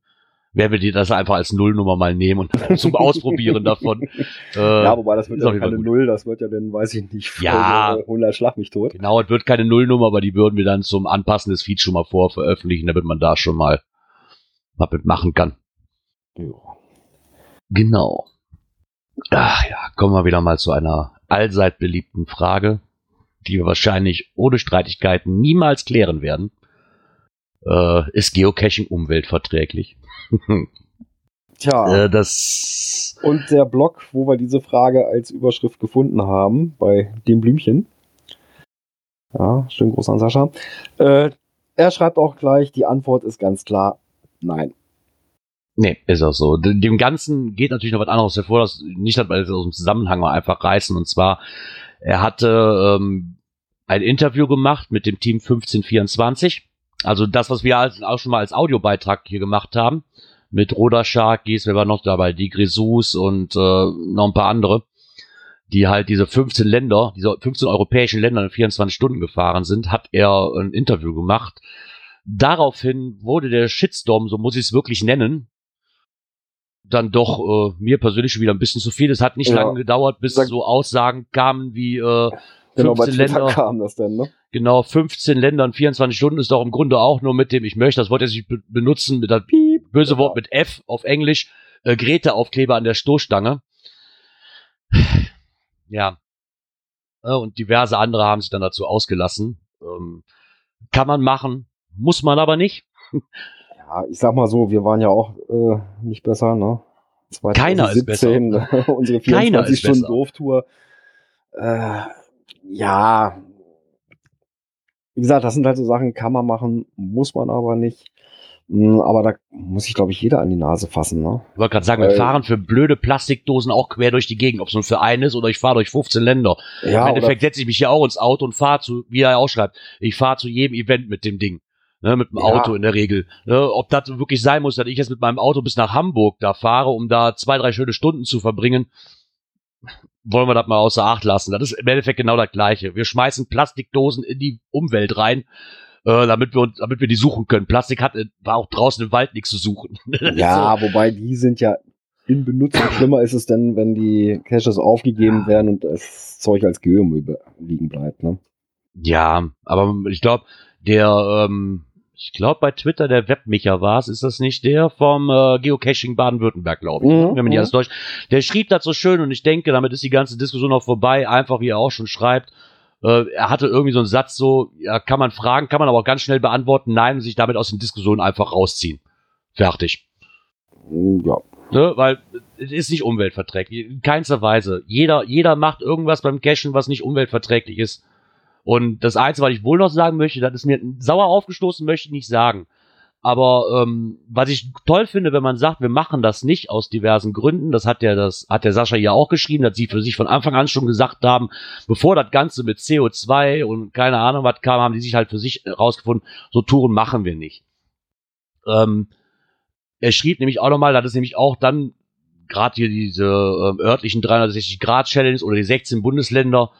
werden wir die das einfach als Nullnummer mal nehmen und zum Ausprobieren davon. Äh, Ja, wobei das wird ja keine. Null, das wird ja dann, weiß ich nicht, Folge Ja. 100 Schlag mich tot. Genau, es wird keine Nullnummer, aber die würden wir dann zum Anpassen des Feeds schon mal vorveröffentlichen, damit man da schon mal was mitmachen kann. Ja. Genau. Ach ja, kommen wir wieder mal zu einer allseit beliebten Frage, die wir wahrscheinlich ohne Streitigkeiten niemals klären werden. Äh, ist Geocaching umweltverträglich? Tja, äh, das und der Blog, wo wir diese Frage als Überschrift gefunden haben, bei dem Blümchen. Ja, schönen Gruß an Sascha. Äh, er schreibt auch gleich, die Antwort ist ganz klar, nein. Nee, ist auch so. De- Dem Ganzen geht natürlich noch was anderes hervor, das nicht, dass wir das aus dem Zusammenhang mal einfach reißen. Und zwar, er hatte ähm, ein Interview gemacht mit dem Team 1524. Also das, was wir als, auch schon mal als Audiobeitrag hier gemacht haben. Mit Roda Shark, Gies, wer war noch dabei? Die Grisous und äh, noch ein paar andere, die halt diese 15 Länder, diese 15 europäischen Länder in 24 Stunden gefahren sind, hat er ein Interview gemacht. Daraufhin wurde der Shitstorm, so muss ich es wirklich nennen, dann doch äh, mir persönlich schon wieder ein bisschen zu viel. Es hat nicht Ja. lange gedauert, bis Sag- so Aussagen kamen wie äh, Genau, bei 15 Twitter Länder. kam das denn, ne? Genau, 15 Länder in 24 Stunden ist doch im Grunde auch nur mit dem, ich möchte das Wort jetzt nicht be benutzen, mit dem Piep, böse Ja. Wort mit F auf Englisch, äh, Grete-Aufkleber an der Stoßstange. Ja. Äh, und diverse andere haben sich dann dazu ausgelassen. Ähm, kann man machen, muss man aber nicht. Ja, ich sag mal so, wir waren ja auch äh, nicht besser, ne? Keiner ist besser. 2017, unsere Keiner ist 24 Stunden besser. Dooftour. Äh, ja, wie gesagt, das sind halt so Sachen, kann man machen, muss man aber nicht. Mm, Aber da muss sich, glaube ich, jeder an die Nase fassen, ne? Ich wollte gerade sagen, wir fahren für blöde Plastikdosen auch quer durch die Gegend, ob es nun für einen ist oder ich fahre durch 15 Länder. Ja, Im Endeffekt setze ich mich hier auch ins Auto und fahre zu, wie er auch schreibt, ich fahre zu jedem Event mit dem Ding. Ne, mit dem Ja. Auto in der Regel. Ne, ob das wirklich sein muss, dass ich jetzt mit meinem Auto bis nach Hamburg da fahre, um da zwei, drei schöne Stunden zu verbringen, wollen wir das mal außer Acht lassen. Das ist im Endeffekt genau das Gleiche. Wir schmeißen Plastikdosen in die Umwelt rein, äh, damit wir uns, damit wir die suchen können. Plastik hat, äh, war auch draußen im Wald nichts zu suchen. Ja, wobei die sind ja in Benutzung. Schlimmer ist es denn, wenn die Caches aufgegeben werden und das Zeug als be- liegen bleibt, ne? Ja, aber ich glaube, der, ähm, ich glaube bei Twitter der Webmicher war es, ist das nicht der vom äh, Geocaching Baden-Württemberg, glaube ich, Mhm, wenn man nicht mhm. alles täuscht. Der schrieb das so schön und ich denke, damit ist die ganze Diskussion auch vorbei, einfach wie er auch schon schreibt. Äh, er hatte irgendwie so einen Satz so, ja, kann man fragen, kann man aber auch ganz schnell beantworten, nein, und sich damit aus den Diskussionen einfach rausziehen. Fertig. Mm, Ja. Ne? Weil es ist nicht umweltverträglich. In keinster Weise. Jeder, jeder macht irgendwas beim Cashen, was nicht umweltverträglich ist. Und das Einzige, was ich wohl noch sagen möchte, das ist mir sauer aufgestoßen, möchte ich nicht sagen. Aber ähm, was ich toll finde, wenn man sagt, wir machen das nicht aus diversen Gründen, das hat der, das hat der Sascha ja auch geschrieben, dass sie für sich von Anfang an schon gesagt haben, bevor das Ganze mit CO2 und keine Ahnung was kam, haben die sich halt für sich herausgefunden, so Touren machen wir nicht. Ähm, er schrieb nämlich auch nochmal, das ist nämlich auch dann gerade hier diese ähm, örtlichen 360-Grad-Challenge oder die 16 Bundesländer,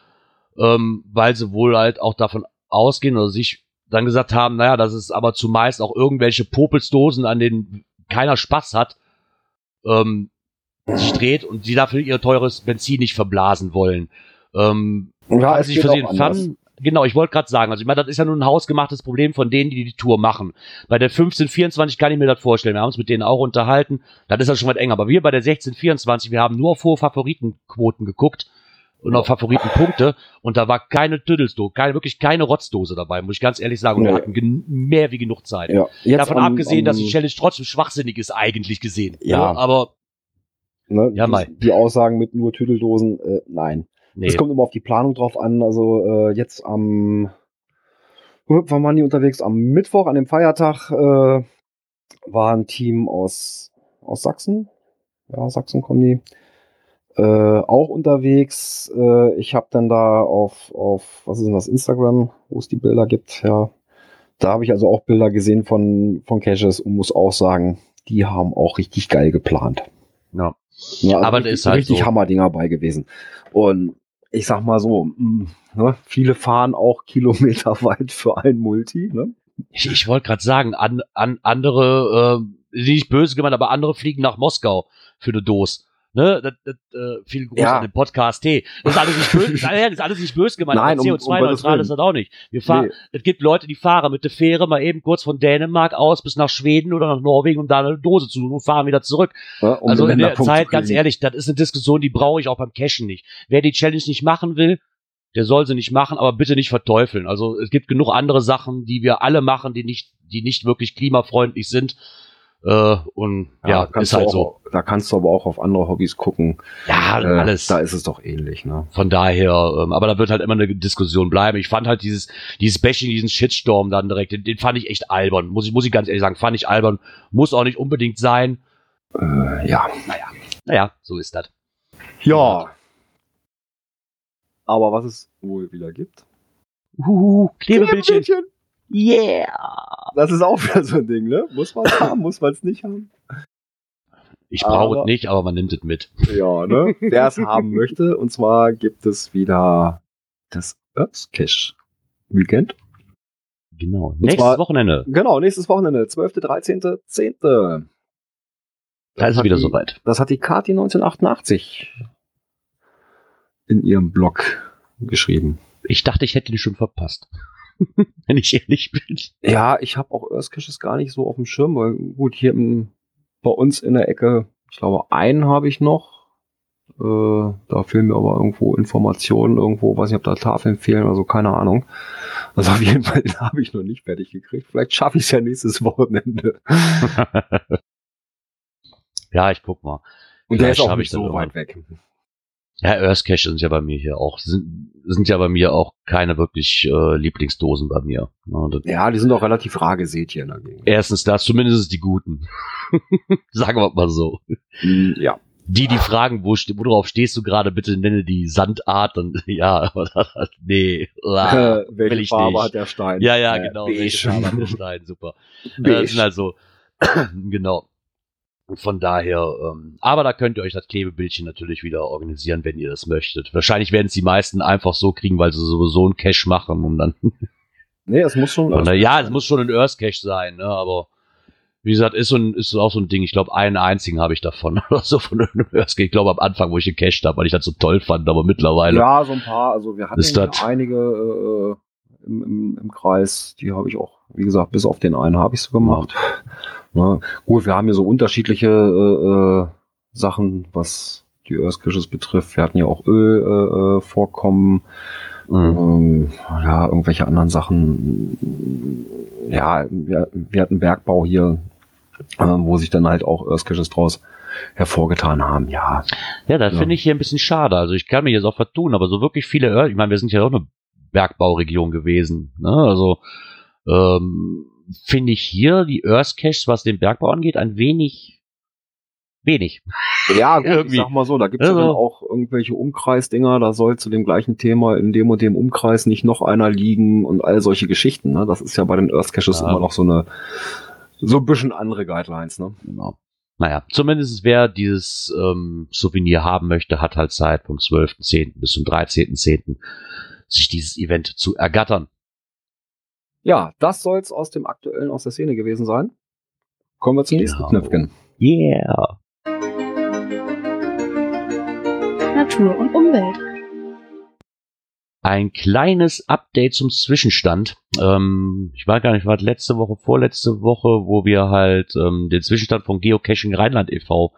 ähm, weil sie wohl halt auch davon ausgehen oder sich dann gesagt haben, naja, dass es aber zumeist auch irgendwelche Popelsdosen, an denen keiner Spaß hat, ähm, sich dreht und sie dafür ihr teures Benzin nicht verblasen wollen. Ähm, Ja, es geht für auch den. Fun, genau, ich wollte gerade sagen, also ich meine, das ist ja nun ein hausgemachtes Problem von denen, die die Tour machen. Bei der 1524 kann ich mir das vorstellen. Wir haben uns mit denen auch unterhalten. Das ist ja schon weit eng. Aber wir bei der 1624, wir haben nur hohe Favoritenquoten geguckt und auf Favoritenpunkte und da war keine Tüdelsdose, keine, wirklich keine Rotzdose dabei, muss ich ganz ehrlich sagen. Und wir Nee. hatten gen- mehr wie genug Zeit. Ja, jetzt Davon am- abgesehen, am- dass die Challenge trotzdem schwachsinnig ist, eigentlich gesehen. Ja. aber ne, Ja, die, die Aussagen mit nur Tüdeldosen, äh, nein. nee. Es kommt immer auf die Planung drauf an. Also äh, jetzt am wo war man die unterwegs? Am Mittwoch, an dem Feiertag, äh, war ein Team aus, aus Sachsen. Ja, Sachsen kommen die. Äh, auch unterwegs. Äh, ich habe dann da auf, auf, was ist denn das, Instagram, wo es die Bilder gibt, ja. Da habe ich also auch Bilder gesehen von, von Caches und muss auch sagen, die haben auch richtig geil geplant. Ja. Ja, Aber richtig, das ist halt richtig so. Hammerdinger bei gewesen. Und ich sag mal so, mh, ne, viele fahren auch kilometerweit für ein Multi. Ne? Ich, ich wollte gerade sagen, an, an andere, äh, nicht böse gemeint, aber andere fliegen nach Moskau für eine Dose. Ne, das, das, äh, viel Gruß Ja. an den Podcast T. Das ist alles nicht böse, das ist alles nicht böse gemeint, Nein, um- um Gottes CO2-neutral Willen. ist das auch nicht. Wir fahren, Nee. es gibt Leute, die fahren mit der Fähre mal eben kurz von Dänemark aus bis nach Schweden oder nach Norwegen, um da eine Dose zu tun und fahren wieder zurück. Ne, um also in der Zeit, ganz ehrlich, das ist eine Diskussion, die brauche ich auch beim Cashen nicht. Wer die Challenge nicht machen will, der soll sie nicht machen, aber bitte nicht verteufeln. Also es gibt genug andere Sachen, die wir alle machen, die nicht, die nicht wirklich klimafreundlich sind. Äh, und ja, kannst ist halt du so. auch, Da kannst du aber auch auf andere Hobbys gucken. Ja, Äh, alles. Da ist es doch ähnlich. Ne? Von daher, ähm, aber da wird halt immer eine Diskussion bleiben. Ich fand halt dieses, dieses Bashing, diesen Shitstorm dann direkt, den, den fand ich echt albern. Muss ich, muss ich ganz ehrlich sagen, fand ich albern. Muss auch nicht unbedingt sein. Äh, ja. Naja, so ist das. Ja. Aber was es wohl wieder gibt. Uh, Klebebildchen. Yeah. Das ist auch wieder so ein Ding, ne? Muss man es haben, muss man es nicht haben. Ich brauche es nicht, aber man nimmt es mit. Ja, ne? Wer es haben möchte. Und zwar gibt es wieder das Earthcash Weekend. Genau. Nächstes zwar- Wochenende. Genau, nächstes Wochenende, 12., 13., 10. Da ist es wieder die- soweit. Das hat die Kati 1988 in ihrem Blog geschrieben. Ich dachte, ich hätte den schon verpasst. Wenn ich ehrlich bin. Ja, ich habe auch Earthcaches gar nicht so auf dem Schirm, weil gut, hier im, bei uns in der Ecke, ich glaube, einen habe ich noch. Äh, da fehlen mir aber irgendwo Informationen, irgendwo, weiß nicht, ob da Tafeln fehlen, also keine Ahnung. Also auf jeden Fall den habe ich noch nicht fertig gekriegt. Vielleicht schaffe ich es ja nächstes Wochenende. ja, ich guck mal. Und der Vielleicht ist auch nicht so weit weg. Ja, Earthcache sind ja bei mir hier auch, sind, sind ja bei mir auch keine wirklich äh, Lieblingsdosen bei mir. Ja, das, Ja, die sind auch relativ rar gesät hier in der Gegend. Erstens das, zumindest die guten. Sagen wir mal so. Mm, Ja. Die, die fragen, wo, ste- worauf stehst du gerade, bitte nenne die Sandart, dann, ja, nee. Ah, Äh, will welche ich Farbe nicht. hat der Stein? Ja, ja, Äh, genau. beige. welche Farbe hat der Stein, super. Äh, Beige. sind halt so, genau. Und Von daher, ähm, aber da könnt ihr euch das Klebebildchen natürlich wieder organisieren, wenn ihr das möchtet. Wahrscheinlich werden es die meisten einfach so kriegen, weil sie sowieso einen Cache machen und dann. Nee, es muss schon. Von daher, ja, es muss schon ein Earth Cache sein, ne? Aber wie gesagt, ist so ein, ist auch so ein Ding. Ich glaube, einen einzigen habe ich davon oder so von einem Earth. Ich glaube am Anfang, wo ich gecached habe, weil ich das so toll fand, aber mittlerweile. Ja, so ein paar. Also wir hatten das- einige äh, im, im, im Kreis, die habe ich auch, wie gesagt, bis auf den einen habe ich so gemacht. Ne? Gut, wir haben hier so unterschiedliche äh, äh, Sachen, was die Earth Caches betrifft. Wir hatten ja auch Öl äh, äh. Mhm. Ähm, ja, irgendwelche anderen Sachen. Ja, wir, wir hatten Bergbau hier, äh, wo sich dann halt auch Earth Caches draus hervorgetan haben. Ja, Ja, das Ja. finde ich hier ein bisschen schade. Also ich kann mich jetzt auch vertun, aber so wirklich viele, Ör- ich meine, wir sind ja auch eine Bergbauregion gewesen. Ne? Also ähm, finde ich hier die Earth Caches, was den Bergbau angeht, ein wenig wenig. Ja, gut, Irgendwie. ich sag mal so, da gibt's ja Also- dann auch irgendwelche Umkreisdinger, da soll zu dem gleichen Thema in dem und dem Umkreis nicht noch einer liegen und all solche Geschichten. Ne? Das ist ja bei den Earth Caches Ja. immer noch so eine so ein bisschen andere Guidelines. Ne? Genau. Naja, zumindest wer dieses ähm, Souvenir haben möchte, hat halt Zeit vom 12.10. bis zum 13.10. sich dieses Event zu ergattern. Ja, das soll's aus dem aktuellen aus der Szene gewesen sein. Kommen wir zum nächsten Genau. Knöpfchen. Yeah. Natur und Umwelt. ein kleines Update zum Zwischenstand. Ähm, ich weiß gar nicht, war letzte Woche, vorletzte Woche, wo wir halt ähm, den Zwischenstand von Geocaching Rheinland e.V.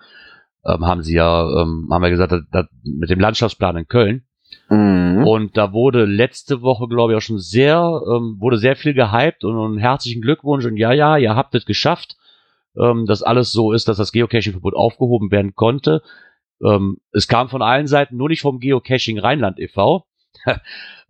Ähm, haben sie ja, ähm, haben wir gesagt, das, das, mit dem Landschaftsplan in Köln. Mhm. Und da wurde letzte Woche, glaube ich, auch schon sehr, ähm, wurde sehr viel gehypt und, und herzlichen Glückwunsch und ja, ja, ihr habt es geschafft, ähm, dass alles so ist, dass das Geocaching-Verbot aufgehoben werden konnte. Ähm, es kam von allen Seiten, nur nicht vom Geocaching Rheinland e.V.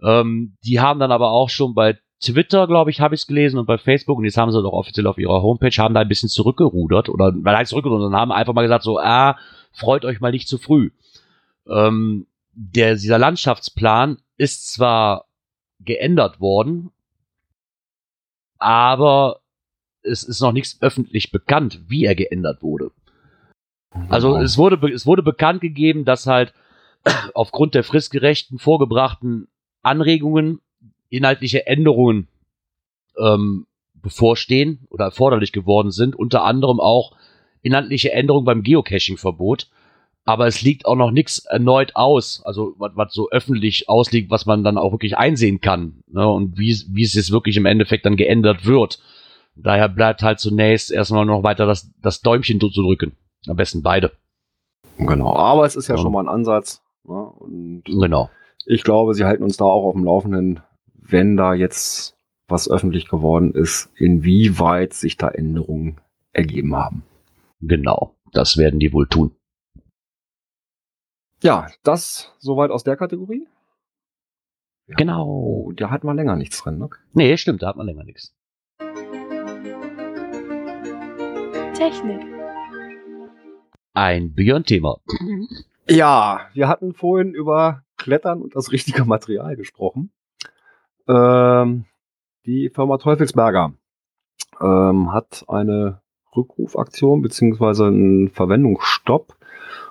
ähm, die haben dann aber auch schon bei Twitter, glaube ich, habe ich es gelesen und bei Facebook und jetzt haben sie doch offiziell auf ihrer Homepage, haben da ein bisschen zurückgerudert oder weil heißt zurückgerudert und haben einfach mal gesagt so, ah, freut euch mal nicht zu früh. Ähm, der, dieser Landschaftsplan ist zwar geändert worden, aber es ist noch nichts öffentlich bekannt, wie er geändert wurde. Also es wurde, es wurde bekannt gegeben, dass halt aufgrund der fristgerechten vorgebrachten Anregungen inhaltliche Änderungen ähm, bevorstehen oder erforderlich geworden sind, unter anderem auch inhaltliche Änderungen beim Geocaching-Verbot. Aber es liegt auch noch nichts erneut aus, also was, so öffentlich ausliegt, was man dann auch wirklich einsehen kann ne? und wie, es- wie es jetzt wirklich im Endeffekt dann geändert wird. Daher bleibt halt zunächst erstmal noch weiter das, das Däumchen zu drücken. Am besten beide. Genau, aber es ist ja Ja. schon mal ein Ansatz. Ne? Und Genau. ich glaube, sie halten uns da auch auf dem Laufenden, wenn da jetzt was öffentlich geworden ist, inwieweit sich da Änderungen ergeben haben. Genau. Das werden die wohl tun. Ja, das soweit aus der Kategorie. Ja. Genau. Oh, da hat man länger nichts drin, ne? Nee, stimmt, da hat man länger nichts. Technik. Ein Björn-Thema. Ja, wir hatten vorhin über Klettern und das richtige Material gesprochen. Ähm, die Firma Teufelsberger ähm, hat eine Rückrufaktion beziehungsweise einen Verwendungsstopp.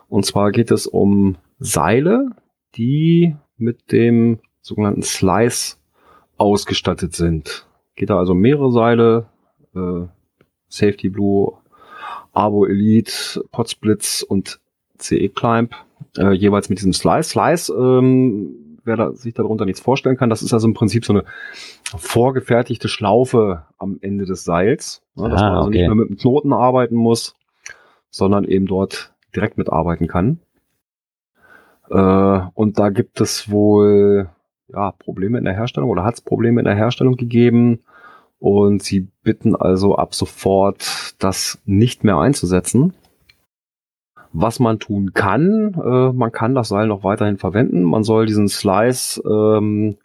Und zwar geht es um Seile, die mit dem sogenannten Slice ausgestattet sind. Geht da also mehrere Seile, äh, Safety Blue, Abo Elite, Potsblitz und CE Climb, äh, jeweils mit diesem Slice. Slice, ähm, wer da, sich darunter nichts vorstellen kann, das ist also im Prinzip so eine vorgefertigte Schlaufe am Ende des Seils, ne, dass Ah, man also okay. nicht mehr mit dem Knoten arbeiten muss, sondern eben dort direkt mitarbeiten kann. Äh, und da gibt es wohl ja, Probleme in der Herstellung oder hat es Probleme in der Herstellung gegeben. Und sie bitten also ab sofort, das nicht mehr einzusetzen. Was man tun kann, äh, man kann das Seil noch weiterhin verwenden. Man soll diesen Slice ähm,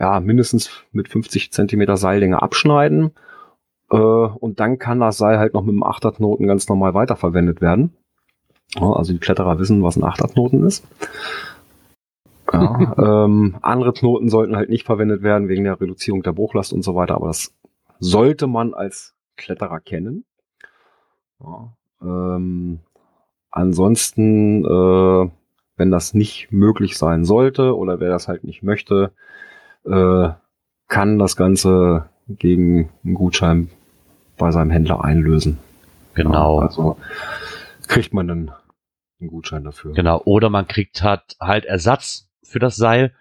ja, mindestens mit 50 Zentimeter Seillänge abschneiden. Äh, und dann kann das Seil halt noch mit einem Achterknoten ganz normal weiterverwendet werden. Also die Kletterer wissen, was ein Achterknoten ist. Ja, ähm, andere Knoten sollten halt nicht verwendet werden wegen der Reduzierung der Bruchlast und so weiter, aber das sollte man als Kletterer kennen. Ja, ähm, ansonsten, äh, wenn das nicht möglich sein sollte oder wer das halt nicht möchte, äh, kann das Ganze gegen einen Gutschein bei seinem Händler einlösen. Genau. Ja, also kriegt man dann einen Gutschein dafür. Genau. Oder man kriegt halt, halt Ersatz für das Seil.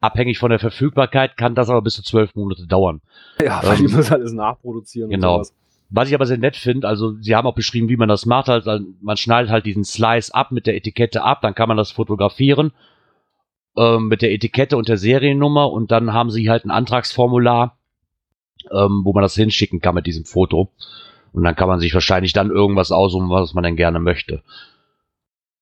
Abhängig von der Verfügbarkeit kann das aber bis zu zwölf Monate dauern. Ja, weil Ähm, die müssen alles nachproduzieren genau. und sowas. Was ich aber sehr nett finde, also sie haben auch beschrieben, wie man das macht. Halt, man schneidet halt diesen Slice ab mit der Etikette ab, dann kann man das fotografieren ähm, mit der Etikette und der Seriennummer und dann haben sie halt ein Antragsformular, ähm, wo man das hinschicken kann mit diesem Foto. Und dann kann man sich wahrscheinlich dann irgendwas aussuchen, was man denn gerne möchte.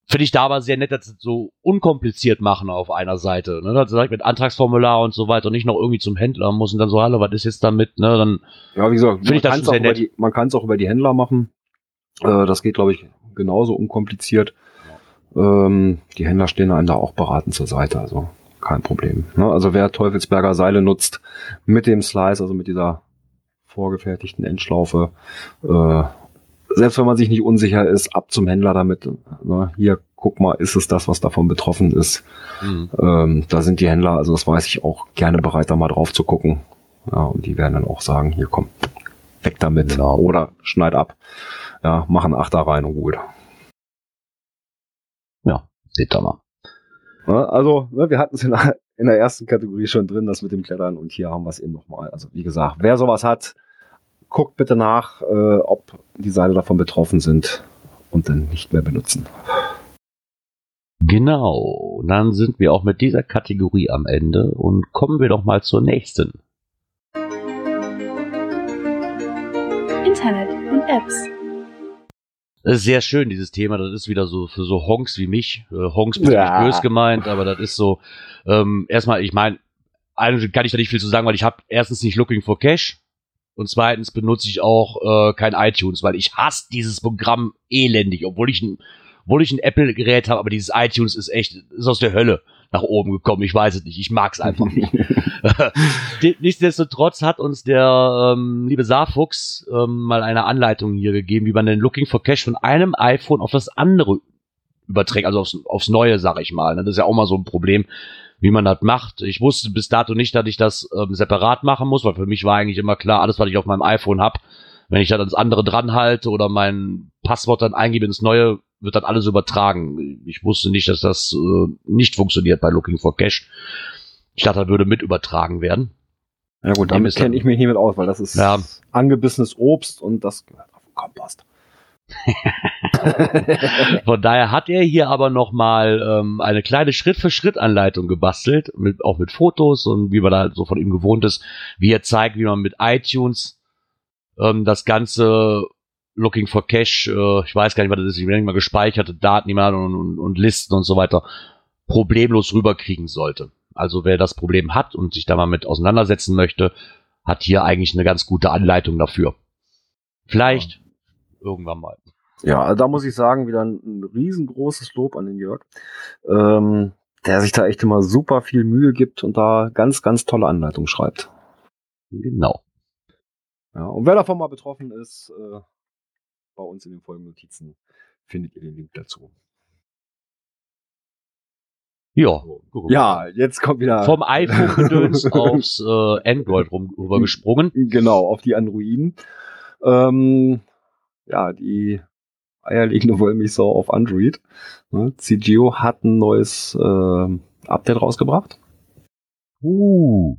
Finde ich da aber sehr nett, dass sie so unkompliziert machen auf einer Seite. Ne? Dass sie direkt mit Antragsformular und so weiter und nicht noch irgendwie zum Händler muss und dann so, hallo, was ist jetzt damit? Ne? Dann Ja, wie gesagt, Finde man ich das sehr nett. die, man kann es auch über die Händler machen. Äh, das geht, glaube ich, genauso unkompliziert. Ähm, die Händler stehen einem da auch beratend zur Seite, also kein Problem. Ne? Also wer Teufelsberger Seile nutzt mit dem Slice, also mit dieser vorgefertigten Endschlaufe, äh, selbst wenn man sich nicht unsicher ist, ab zum Händler damit. Ne? Hier, guck mal, ist es das, was davon betroffen ist? hm. Ähm, da sind die Händler, also das weiß ich auch, gerne bereit, da mal drauf zu gucken. Ja, und die werden dann auch sagen, hier komm, weg damit. Genau. Oder schneid ab. Ja, mach einen Achter rein und gut. ja, seht ihr mal. Ja, also, ne, wir hatten es in, der- in der ersten Kategorie schon drin, das mit dem Klettern und hier haben wir es eben nochmal. Also, wie gesagt, wer sowas hat, guckt bitte nach, äh, ob die Seile davon betroffen sind und dann nicht mehr benutzen. Genau, dann sind wir auch mit dieser Kategorie am Ende und kommen wir doch mal zur nächsten. Internet und Apps. Das ist sehr schön, dieses Thema. Das ist wieder so für so Honks wie mich. Äh, Honks ist Ja. nicht böse gemeint, aber das ist so. Ähm, erstmal, ich meine, eigentlich kann ich da nicht viel zu sagen, weil ich habe erstens nicht Looking for Cash und zweitens benutze ich auch äh, kein iTunes, weil ich hasse dieses Programm elendig, obwohl ich ein, obwohl ich ein Apple-Gerät habe, aber dieses iTunes ist echt, ist aus der Hölle nach oben gekommen. Ich weiß es nicht. Ich mag es einfach nicht. Nichtsdestotrotz hat uns der ähm, liebe Saarfuchs ähm, mal eine Anleitung hier gegeben, wie man den Looking for Cash von einem iPhone auf das andere überträgt, also aufs, aufs neue, sag ich mal. Das ist ja auch mal so ein Problem, wie man das macht. Ich wusste bis dato nicht, dass ich das ähm, separat machen muss, weil für mich war eigentlich immer klar, alles, was ich auf meinem iPhone hab, wenn ich das ans andere dran halte oder mein Passwort dann eingebe ins neue, wird das alles übertragen. Ich wusste nicht, dass das äh, nicht funktioniert bei Looking for Cash. Ich dachte, das würde mit übertragen werden. Ja gut, damit dann- kenne ich mich nicht mit aus, weil das ist Ja. angebissenes Obst und das gehört auf den Kompost. Von daher hat er hier aber noch mal ähm, eine kleine Schritt-für-Schritt-Anleitung gebastelt, mit, auch mit Fotos und wie man da so von ihm gewohnt ist, wie er zeigt, wie man mit iTunes ähm, das ganze Looking for Cash, äh, ich weiß gar nicht, was das ist, ich denke mal gespeicherte Daten, die man und, und, und Listen und so weiter, problemlos rüberkriegen sollte. Also wer das Problem hat und sich da mal mit auseinandersetzen möchte, hat hier eigentlich eine ganz gute Anleitung dafür. Vielleicht irgendwann mal. Ja, also da muss ich sagen, wieder ein, ein riesengroßes Lob an den Jörg. Ähm, der sich da echt immer super viel Mühe gibt und da ganz, ganz tolle Anleitungen schreibt. Genau. Ja, und wer davon mal betroffen ist, äh, bei uns in den Folgennotizen findet ihr den Link dazu. Ja. Ja, jetzt kommt wieder. Vom iPhone-Gedöns aufs äh, Android rum, rübergesprungen. Genau, auf die Androiden. Ähm, ja, die eierlegende Wollmilchsau auf Android. Ne? CGO hat ein neues äh, Update rausgebracht. Uh.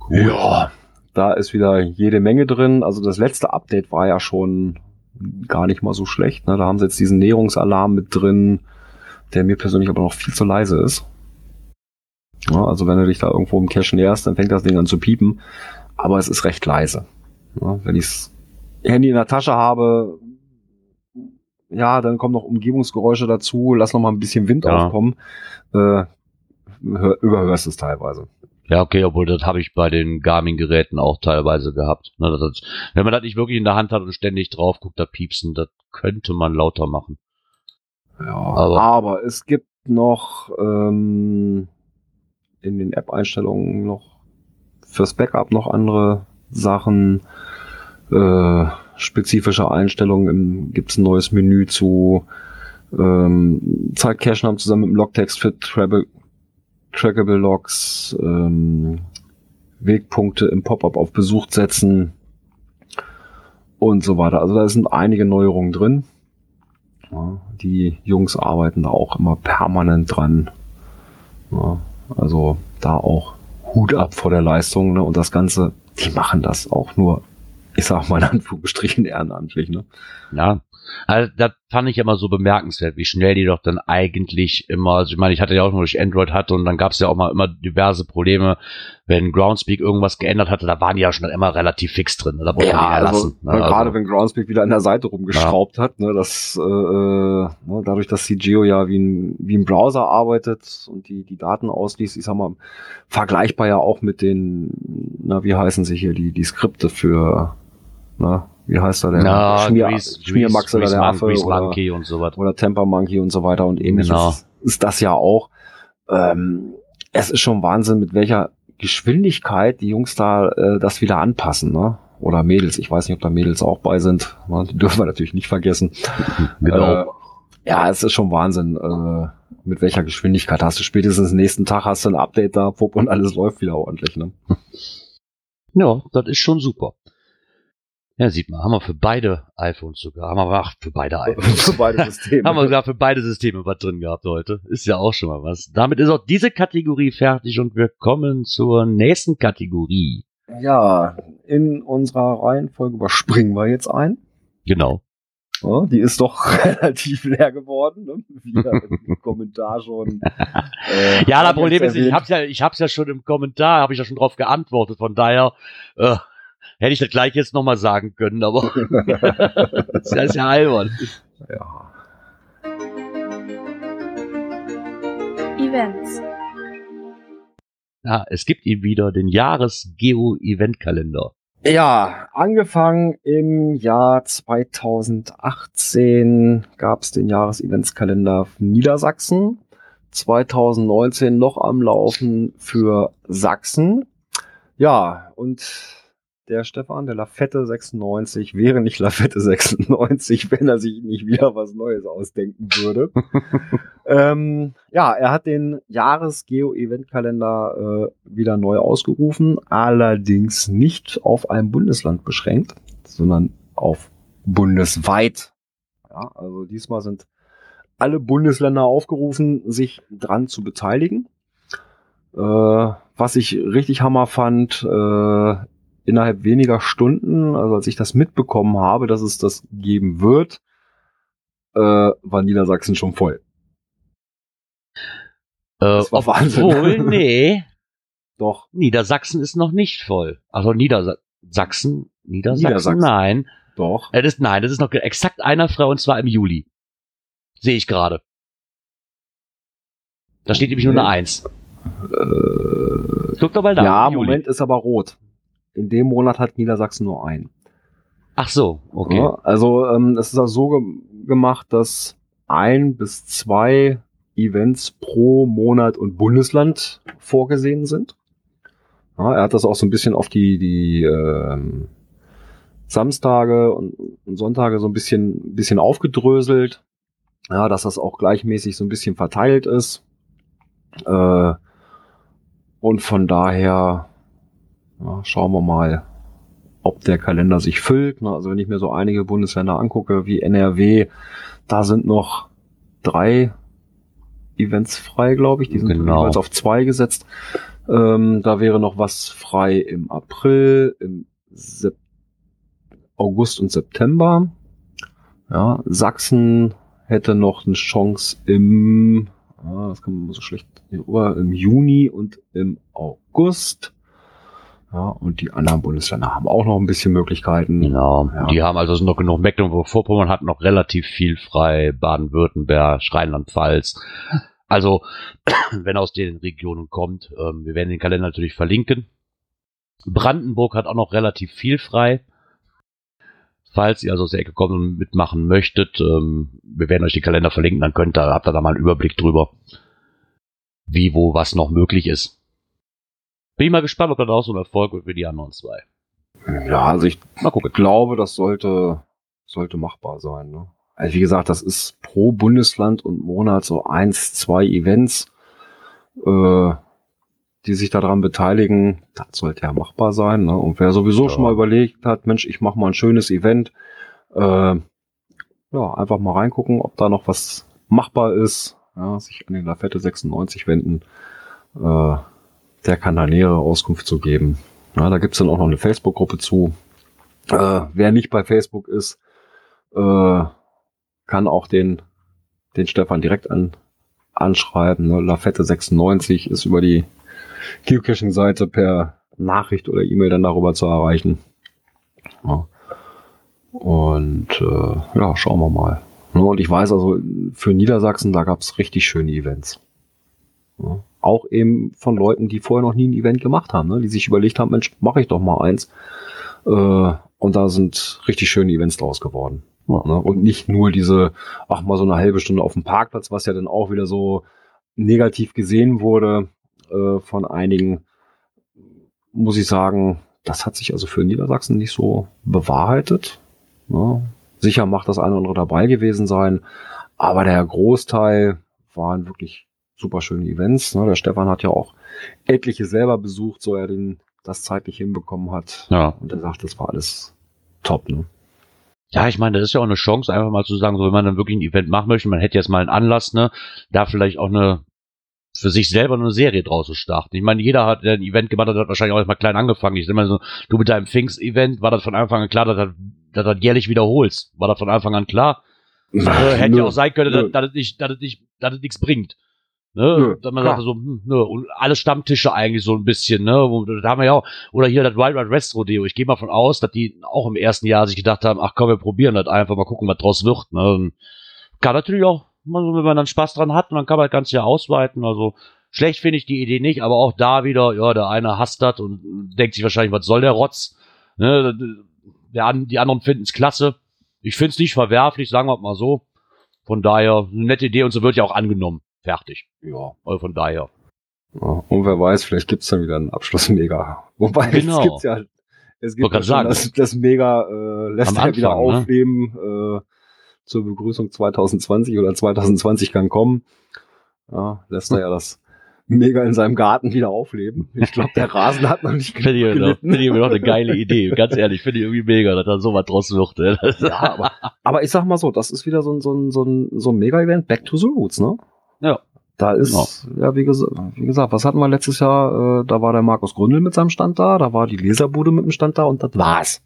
Cool. Ja, da ist wieder jede Menge drin. Also das letzte Update war ja schon gar nicht mal so schlecht. Ne? Da haben sie jetzt diesen Näherungsalarm mit drin, der mir persönlich aber noch viel zu leise ist. Ja, also wenn du dich da irgendwo im Cache näherst, dann fängt das Ding an zu piepen. Aber es ist recht leise. Ja, wenn ich das Handy in der Tasche habe, ja, dann kommen noch Umgebungsgeräusche dazu, lass noch mal ein bisschen Wind Ja. aufkommen. Äh, hör, überhörst es teilweise. Ja, okay, obwohl das habe ich bei den Garmin-Geräten auch teilweise gehabt. Ne, das, das, wenn man das nicht wirklich in der Hand hat und ständig drauf guckt, da piepsen, das könnte man lauter machen. Ja, Aber- aber, es gibt noch ähm, in den App-Einstellungen noch fürs Backup noch andere Sachen, äh, spezifische Einstellungen. Gibt es ein neues Menü zu ähm, Zeitcache-Namen zusammen mit dem Logtext für Travel, Trackable Logs, ähm, Wegpunkte im Pop-up auf Besuch setzen und so weiter. Also da sind einige Neuerungen drin. Ja, die Jungs arbeiten da auch immer permanent dran. Ja, also da auch Hut ab vor der Leistung. Ne? Und das Ganze, die machen das auch nur, ich sag mal in Anführungsstrichen ehrenamtlich. Ne? Ja. Also, das fand ich immer so bemerkenswert, wie schnell die doch dann eigentlich immer, also ich meine, ich hatte ja auch nur durch Android hatte und dann gab es ja auch mal immer diverse Probleme, wenn Groundspeak irgendwas geändert hatte, da waren die ja schon immer relativ fix drin. Da braucht man die also, erlassen. ne, ne, gerade also, wenn Groundspeak wieder an der Seite rumgeschraubt hat, ne, das, äh, äh, ne, dadurch, dass CGO ja wie ein, wie ein Browser arbeitet und die, die Daten ausliest, ich sag mal, vergleichbar ja auch mit den, na, wie heißen sie hier, die, die Skripte für, na, wie heißt er denn? na, Schmier, Grease, Schmiermax oder Grease, der Mon- Affe Grease oder, Monkey und so was. oder Temper Monkey und so weiter und ähnliches Genau. ist, ist das ja auch. Ähm, es ist schon Wahnsinn, mit welcher Geschwindigkeit die Jungs da äh, das wieder anpassen, ne? Oder Mädels, ich weiß nicht, ob da Mädels auch bei sind. Ne? Die dürfen wir natürlich nicht vergessen. Genau. Äh, ja, es ist schon Wahnsinn, äh, mit welcher Geschwindigkeit hast du spätestens nächsten Tag hast du ein Update da, pup, und alles läuft wieder ordentlich, ne? Ja, das ist schon super. Ja, sieht man, haben wir für beide iPhones sogar, haben wir ach, für beide iPhones. Für beide Systeme. haben wir sogar für beide Systeme was drin gehabt heute. Ist ja auch schon mal was. Damit ist auch diese Kategorie fertig und wir kommen zur nächsten Kategorie. Ja, in unserer Reihenfolge überspringen wir jetzt ein. Genau. Ja, die ist doch relativ leer geworden, ne? wie ja im Kommentar schon. äh, Ja, das Problem ist, ich hab's ja, ich hab's ja schon im Kommentar, habe ich ja schon drauf geantwortet. Von daher äh, hätte ich das gleich jetzt nochmal sagen können, aber das ist ja albern. Ja. Events. Ja, es gibt ihm wieder den Jahres-Geo-Event-Kalender. ja, angefangen im Jahr 2018 gab es den Jahreseventskalender Niedersachsen. 2019 noch am Laufen für Sachsen. Ja, und der Stefan, der Lafette 96, wäre nicht Lafette 96, wenn er sich nicht wieder was Neues ausdenken würde. ähm, ja, er hat den Jahres-Geo-Event-Kalender äh, wieder neu ausgerufen, allerdings nicht auf ein Bundesland beschränkt, sondern auf bundesweit. Ja, also diesmal sind alle Bundesländer aufgerufen, sich dran zu beteiligen. Äh, was ich richtig hammer fand, äh, innerhalb weniger Stunden, also als ich das mitbekommen habe, dass es das geben wird, äh, war Niedersachsen schon voll. Äh, Das war Wahnsinn. obwohl, nee, Doch, Niedersachsen ist noch nicht voll. Also Niedersachsen, Niedersachsen, Niedersachsen. nein. doch. Das, nein, das ist noch exakt einer frei und zwar im Juli. Sehe ich gerade. Da steht nämlich nur eine Eins. Äh, Guck doch mal da. ja. Moment ist aber rot. In dem Monat hat Niedersachsen nur einen. Ach so, okay. Ja, also ähm, es ist auch so ge gemacht, dass ein bis zwei Events pro Monat und Bundesland vorgesehen sind. Ja, er hat das auch so ein bisschen auf die, die ähm, Samstage und, und Sonntage so ein bisschen, bisschen aufgedröselt. Ja, dass das auch gleichmäßig so ein bisschen verteilt ist. Äh, und von daher ja, schauen wir mal, ob der Kalender sich füllt. Ne? Also wenn ich mir so einige Bundesländer angucke, wie NRW, da sind noch drei Events frei, glaube ich. Die sind Genau. jeweils auf zwei gesetzt. Ähm, da wäre noch was frei im April, im Sep August und September. Ja, Sachsen hätte noch eine Chance im, ah, das kann man so schlecht im Juni und im August. Ja, und die anderen Bundesländer haben auch noch ein bisschen Möglichkeiten. Genau. Ja. Die haben also noch genug. Mecklenburg-Vorpommern hat noch relativ viel frei. Baden-Württemberg, Rheinland-Pfalz. Also, wenn aus den Regionen kommt, ähm, wir werden den Kalender natürlich verlinken. Brandenburg hat auch noch relativ viel frei. Falls ihr also aus der Ecke kommt und mitmachen möchtet, ähm, wir werden euch den Kalender verlinken, dann könnt ihr, habt ihr da mal einen Überblick drüber, wie, wo, was noch möglich ist. Bin ich mal gespannt, ob das auch so ein Erfolg wird wie die anderen zwei. Ja, also ich Mal gucken. glaube, das sollte, sollte machbar sein. Ne? Also wie gesagt, das ist pro Bundesland und Monat so eins, zwei Events, äh, die sich daran beteiligen. Das sollte ja machbar sein. Ne? Und wer sowieso Ja. schon mal überlegt hat, Mensch, ich mache mal ein schönes Event, äh, ja, einfach mal reingucken, ob da noch was machbar ist. Ja, sich an den Lafette 96 wenden. Äh, der kann da nähere Auskunft zu geben. Ja, da gibt's dann auch noch eine Facebook-Gruppe zu. Äh, wer nicht bei Facebook ist, äh, kann auch den, den Stefan direkt an, anschreiben. Ne? Lafette96 ist über die Geocaching-Seite per Nachricht oder E-Mail dann darüber zu erreichen. Ja. Und äh, ja, schauen wir mal. Ne, Und ich weiß also, für Niedersachsen, da gab's richtig schöne Events. Ja. Auch eben von Leuten, die vorher noch nie ein Event gemacht haben, ne? die sich überlegt haben, Mensch, mache ich doch mal eins. Äh, und da sind richtig schöne Events draus geworden. Ja. Ne? Und nicht nur diese, ach mal so eine halbe Stunde auf dem Parkplatz, was ja dann auch wieder so negativ gesehen wurde äh, von einigen, muss ich sagen, das hat sich also für Niedersachsen nicht so bewahrheitet. Ne? Sicher macht das eine oder andere dabei gewesen sein, aber der Großteil waren wirklich super schöne Events. Ne? Der Stefan hat ja auch etliche selber besucht, so er den das zeitlich hinbekommen hat. Ja. Und er sagt, das war alles top. Ne? Ja, ich meine, das ist ja auch eine Chance, einfach mal zu sagen, so wenn man dann wirklich ein Event machen möchte, man hätte jetzt mal einen Anlass, ne, da vielleicht auch eine für sich selber eine Serie draus zu starten. Ich meine, jeder hat, der ein Event gemacht hat, hat wahrscheinlich auch erstmal klein angefangen. Ich mal so, du mit deinem Pfingst-Event, war das von Anfang an klar, dass du dass das jährlich wiederholst? War das von Anfang an klar? Äh, hätte ja auch sein können, dass, dass, es nicht, dass, es nicht, dass es nichts bringt. Ne? Nö, dass man klar. sagte so, hm, ne, und alle Stammtische eigentlich so ein bisschen, ne? Wo- Da haben wir ja auch, oder hier das Wild Wild West Rodeo. Ich gehe mal von aus, dass die auch im ersten Jahr sich gedacht haben, ach komm, wir probieren das einfach, mal gucken, was draus wird. Ne? Und kann natürlich auch, wenn man dann Spaß dran hat, man kann man das ganze Jahr ausweiten. Also schlecht finde ich die Idee nicht, aber auch da wieder, ja, der eine hasst das und denkt sich wahrscheinlich, was soll der Rotz? Ne? Der, die anderen finden es klasse. Ich finde es nicht verwerflich, sagen wir mal so. Von daher, eine nette Idee und so wird ja auch angenommen. Fertig. Ja. Also von daher. Ja, und wer weiß, vielleicht gibt's dann wieder einen Abschluss-Mega. Wobei, Genau. es gibt's ja, es gibt ja schon sagen. das, das Mega äh, lässt Am ja wieder Anfang, ne? aufleben äh, zur Begrüßung 2020 oder 2020 kann kommen. Ja, lässt er ja das Mega in seinem Garten wieder aufleben. Ich glaube, der Rasen hat noch nicht Finde ich, noch- finde ich noch eine geile Idee. Ganz ehrlich, finde ich irgendwie mega, dass da sowas draus wird. Ne? Ja, aber, aber ich sag mal so, das ist wieder so ein, so ein, so ein, so ein Mega-Event, Back to the Roots, ne? Ja. Da ist, ja, wie, gesagt, wie gesagt, was hatten wir letztes Jahr? Äh, da war der Markus Gründel mit seinem Stand da, da war die Leserbude mit dem Stand da und das war's.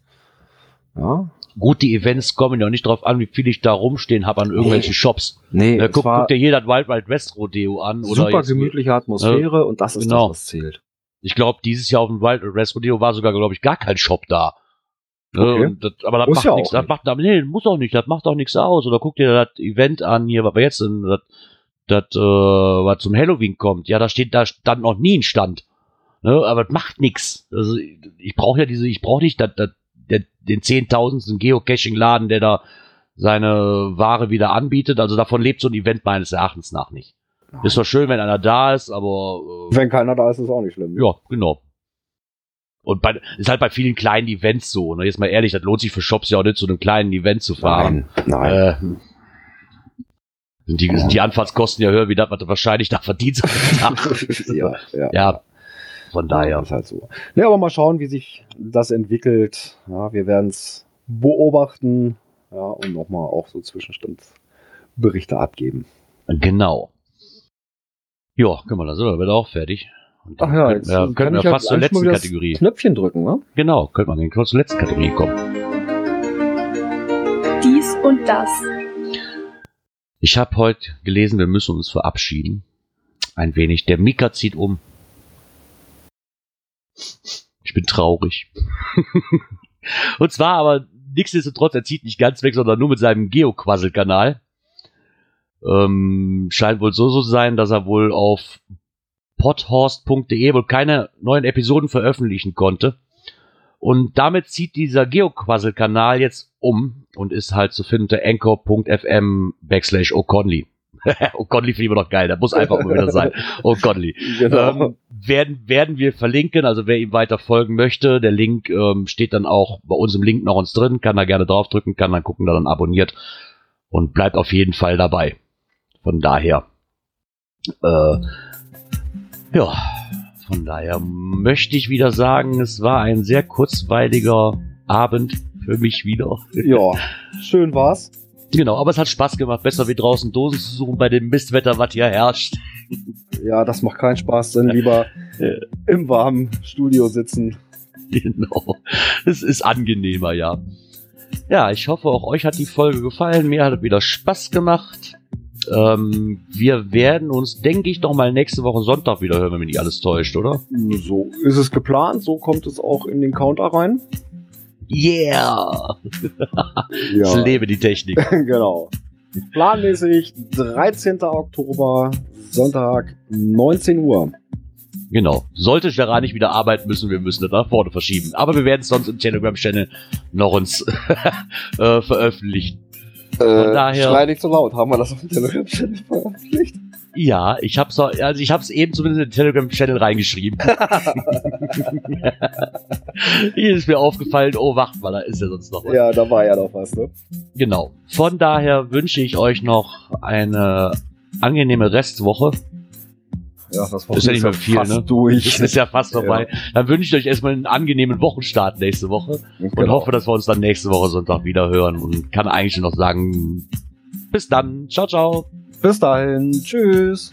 Ja. Gut, die Events kommen ja nicht drauf an, wie viel ich da rumstehen habe an irgendwelchen Nee. Shops. Nee, Ne, es guck, war guck dir jeder Wild Wild West Rodeo an. Oder super jetzt- gemütliche Atmosphäre und das ist Genau. das, was zählt. Ich glaube, dieses Jahr auf dem Wild Wild West Rodeo war sogar, glaube ich, gar kein Shop da. Ne, Okay. das, aber das Muss macht ja auch nichts. Das macht, nee, muss auch nicht. Das macht auch nichts aus. Oder guck dir das Event an hier, was wir jetzt in, das, das, äh, was zum Halloween kommt. Ja, da steht, da stand noch nie ein Stand. Ne, aber das macht nichts. Also, ich brauche ja diese, ich brauche nicht das, das, der, den zehntausendsten Geocaching-Laden, der da seine Ware wieder anbietet. Also davon lebt so ein Event meines Erachtens nach nicht. Ist zwar schön, wenn einer da ist, aber äh, Wenn keiner da ist, ist auch nicht schlimm. ja, genau. Und bei, ist halt bei vielen kleinen Events so. Ne? Jetzt mal ehrlich, das lohnt sich für Shops ja auch nicht, zu einem kleinen Event zu fahren. Nein, nein. Äh, sind, die, sind die Anfahrtskosten ja höher, wie das, was du wahrscheinlich da verdienst. ja, ja. ja, von daher. Ist halt so. Ne, aber mal schauen, wie sich das entwickelt. Ja, wir werden es beobachten. Ja, und nochmal auch so Zwischenstandsberichte abgeben. Genau. Ja, können wir das, oder? Wird auch fertig. Und dann Ach ja, jetzt wir, kann könnten ich wir ja fast zur letzten Kategorie. Knöpfchen drücken, ne? Genau, könnte man kurz zur letzten Kategorie kommen. Dies und das. Ich habe heute gelesen, wir müssen uns verabschieden. Ein wenig. Der Mika zieht um. Ich bin traurig. Und zwar aber nichtsdestotrotz, er zieht nicht ganz weg, sondern nur mit seinem Geoquassel-Kanal. Ähm, scheint wohl so so zu sein, dass er wohl auf podhorst.de wohl keine neuen Episoden veröffentlichen konnte. Und damit zieht dieser Geoquassel-Kanal jetzt um und ist halt zu finden unter anchor.fm backslash O'Conley. O'Conley finde ich immer noch geil, da muss einfach mal wieder sein. O'Conley. Genau. Ähm, werden, werden wir verlinken, also wer ihm weiter folgen möchte, der Link ähm, steht dann auch bei uns im Link noch uns drin, kann da gerne draufdrücken, kann dann gucken, da dann abonniert und bleibt auf jeden Fall dabei. Von daher, äh, ja, von daher möchte ich wieder sagen, es war ein sehr kurzweiliger Abend für mich wieder. ja, schön war's. Genau, aber es hat Spaß gemacht, besser wie draußen Dosen zu suchen bei dem Mistwetter, was hier herrscht. Ja, das macht keinen Spaß, dann lieber im warmen Studio sitzen. Genau. Es ist angenehmer, ja. Ja, ich hoffe, auch euch hat die Folge gefallen. Mir hat es wieder Spaß gemacht. Ähm, wir werden uns, denke ich, noch mal nächste Woche Sonntag wieder hören, wenn mich nicht alles täuscht, oder? So ist es geplant, so kommt es auch in den Counter rein. Yeah! Ja, Ich lebe die Technik. genau. Planmäßig 13. Oktober, Sonntag, 19 Uhr. Genau. Sollte Gerard nicht wieder arbeiten müssen, wir müssen das nach vorne verschieben. Aber wir werden es sonst im Telegram-Channel noch uns äh, veröffentlichen. Äh, daher- Schrei nicht so laut, haben wir das auf dem Telegram-Channel veröffentlicht? Ja, ich hab's auch, also ich hab's eben zumindest in den Telegram-Channel reingeschrieben. Hier ist mir aufgefallen, oh, wacht mal, da ist ja sonst noch was. Ja, da war ja noch was, ne? Genau. Von daher wünsche ich euch noch eine angenehme Restwoche. Ja, das Ist ja nicht mehr viel, fast ne? durch. Es ist ja fast vorbei. Dann wünsche ich euch erstmal einen angenehmen Wochenstart nächste Woche und Genau. hoffe, dass wir uns dann nächste Woche Sonntag wieder hören und kann eigentlich nur noch sagen, bis dann. Ciao, ciao. Bis dahin, tschüss.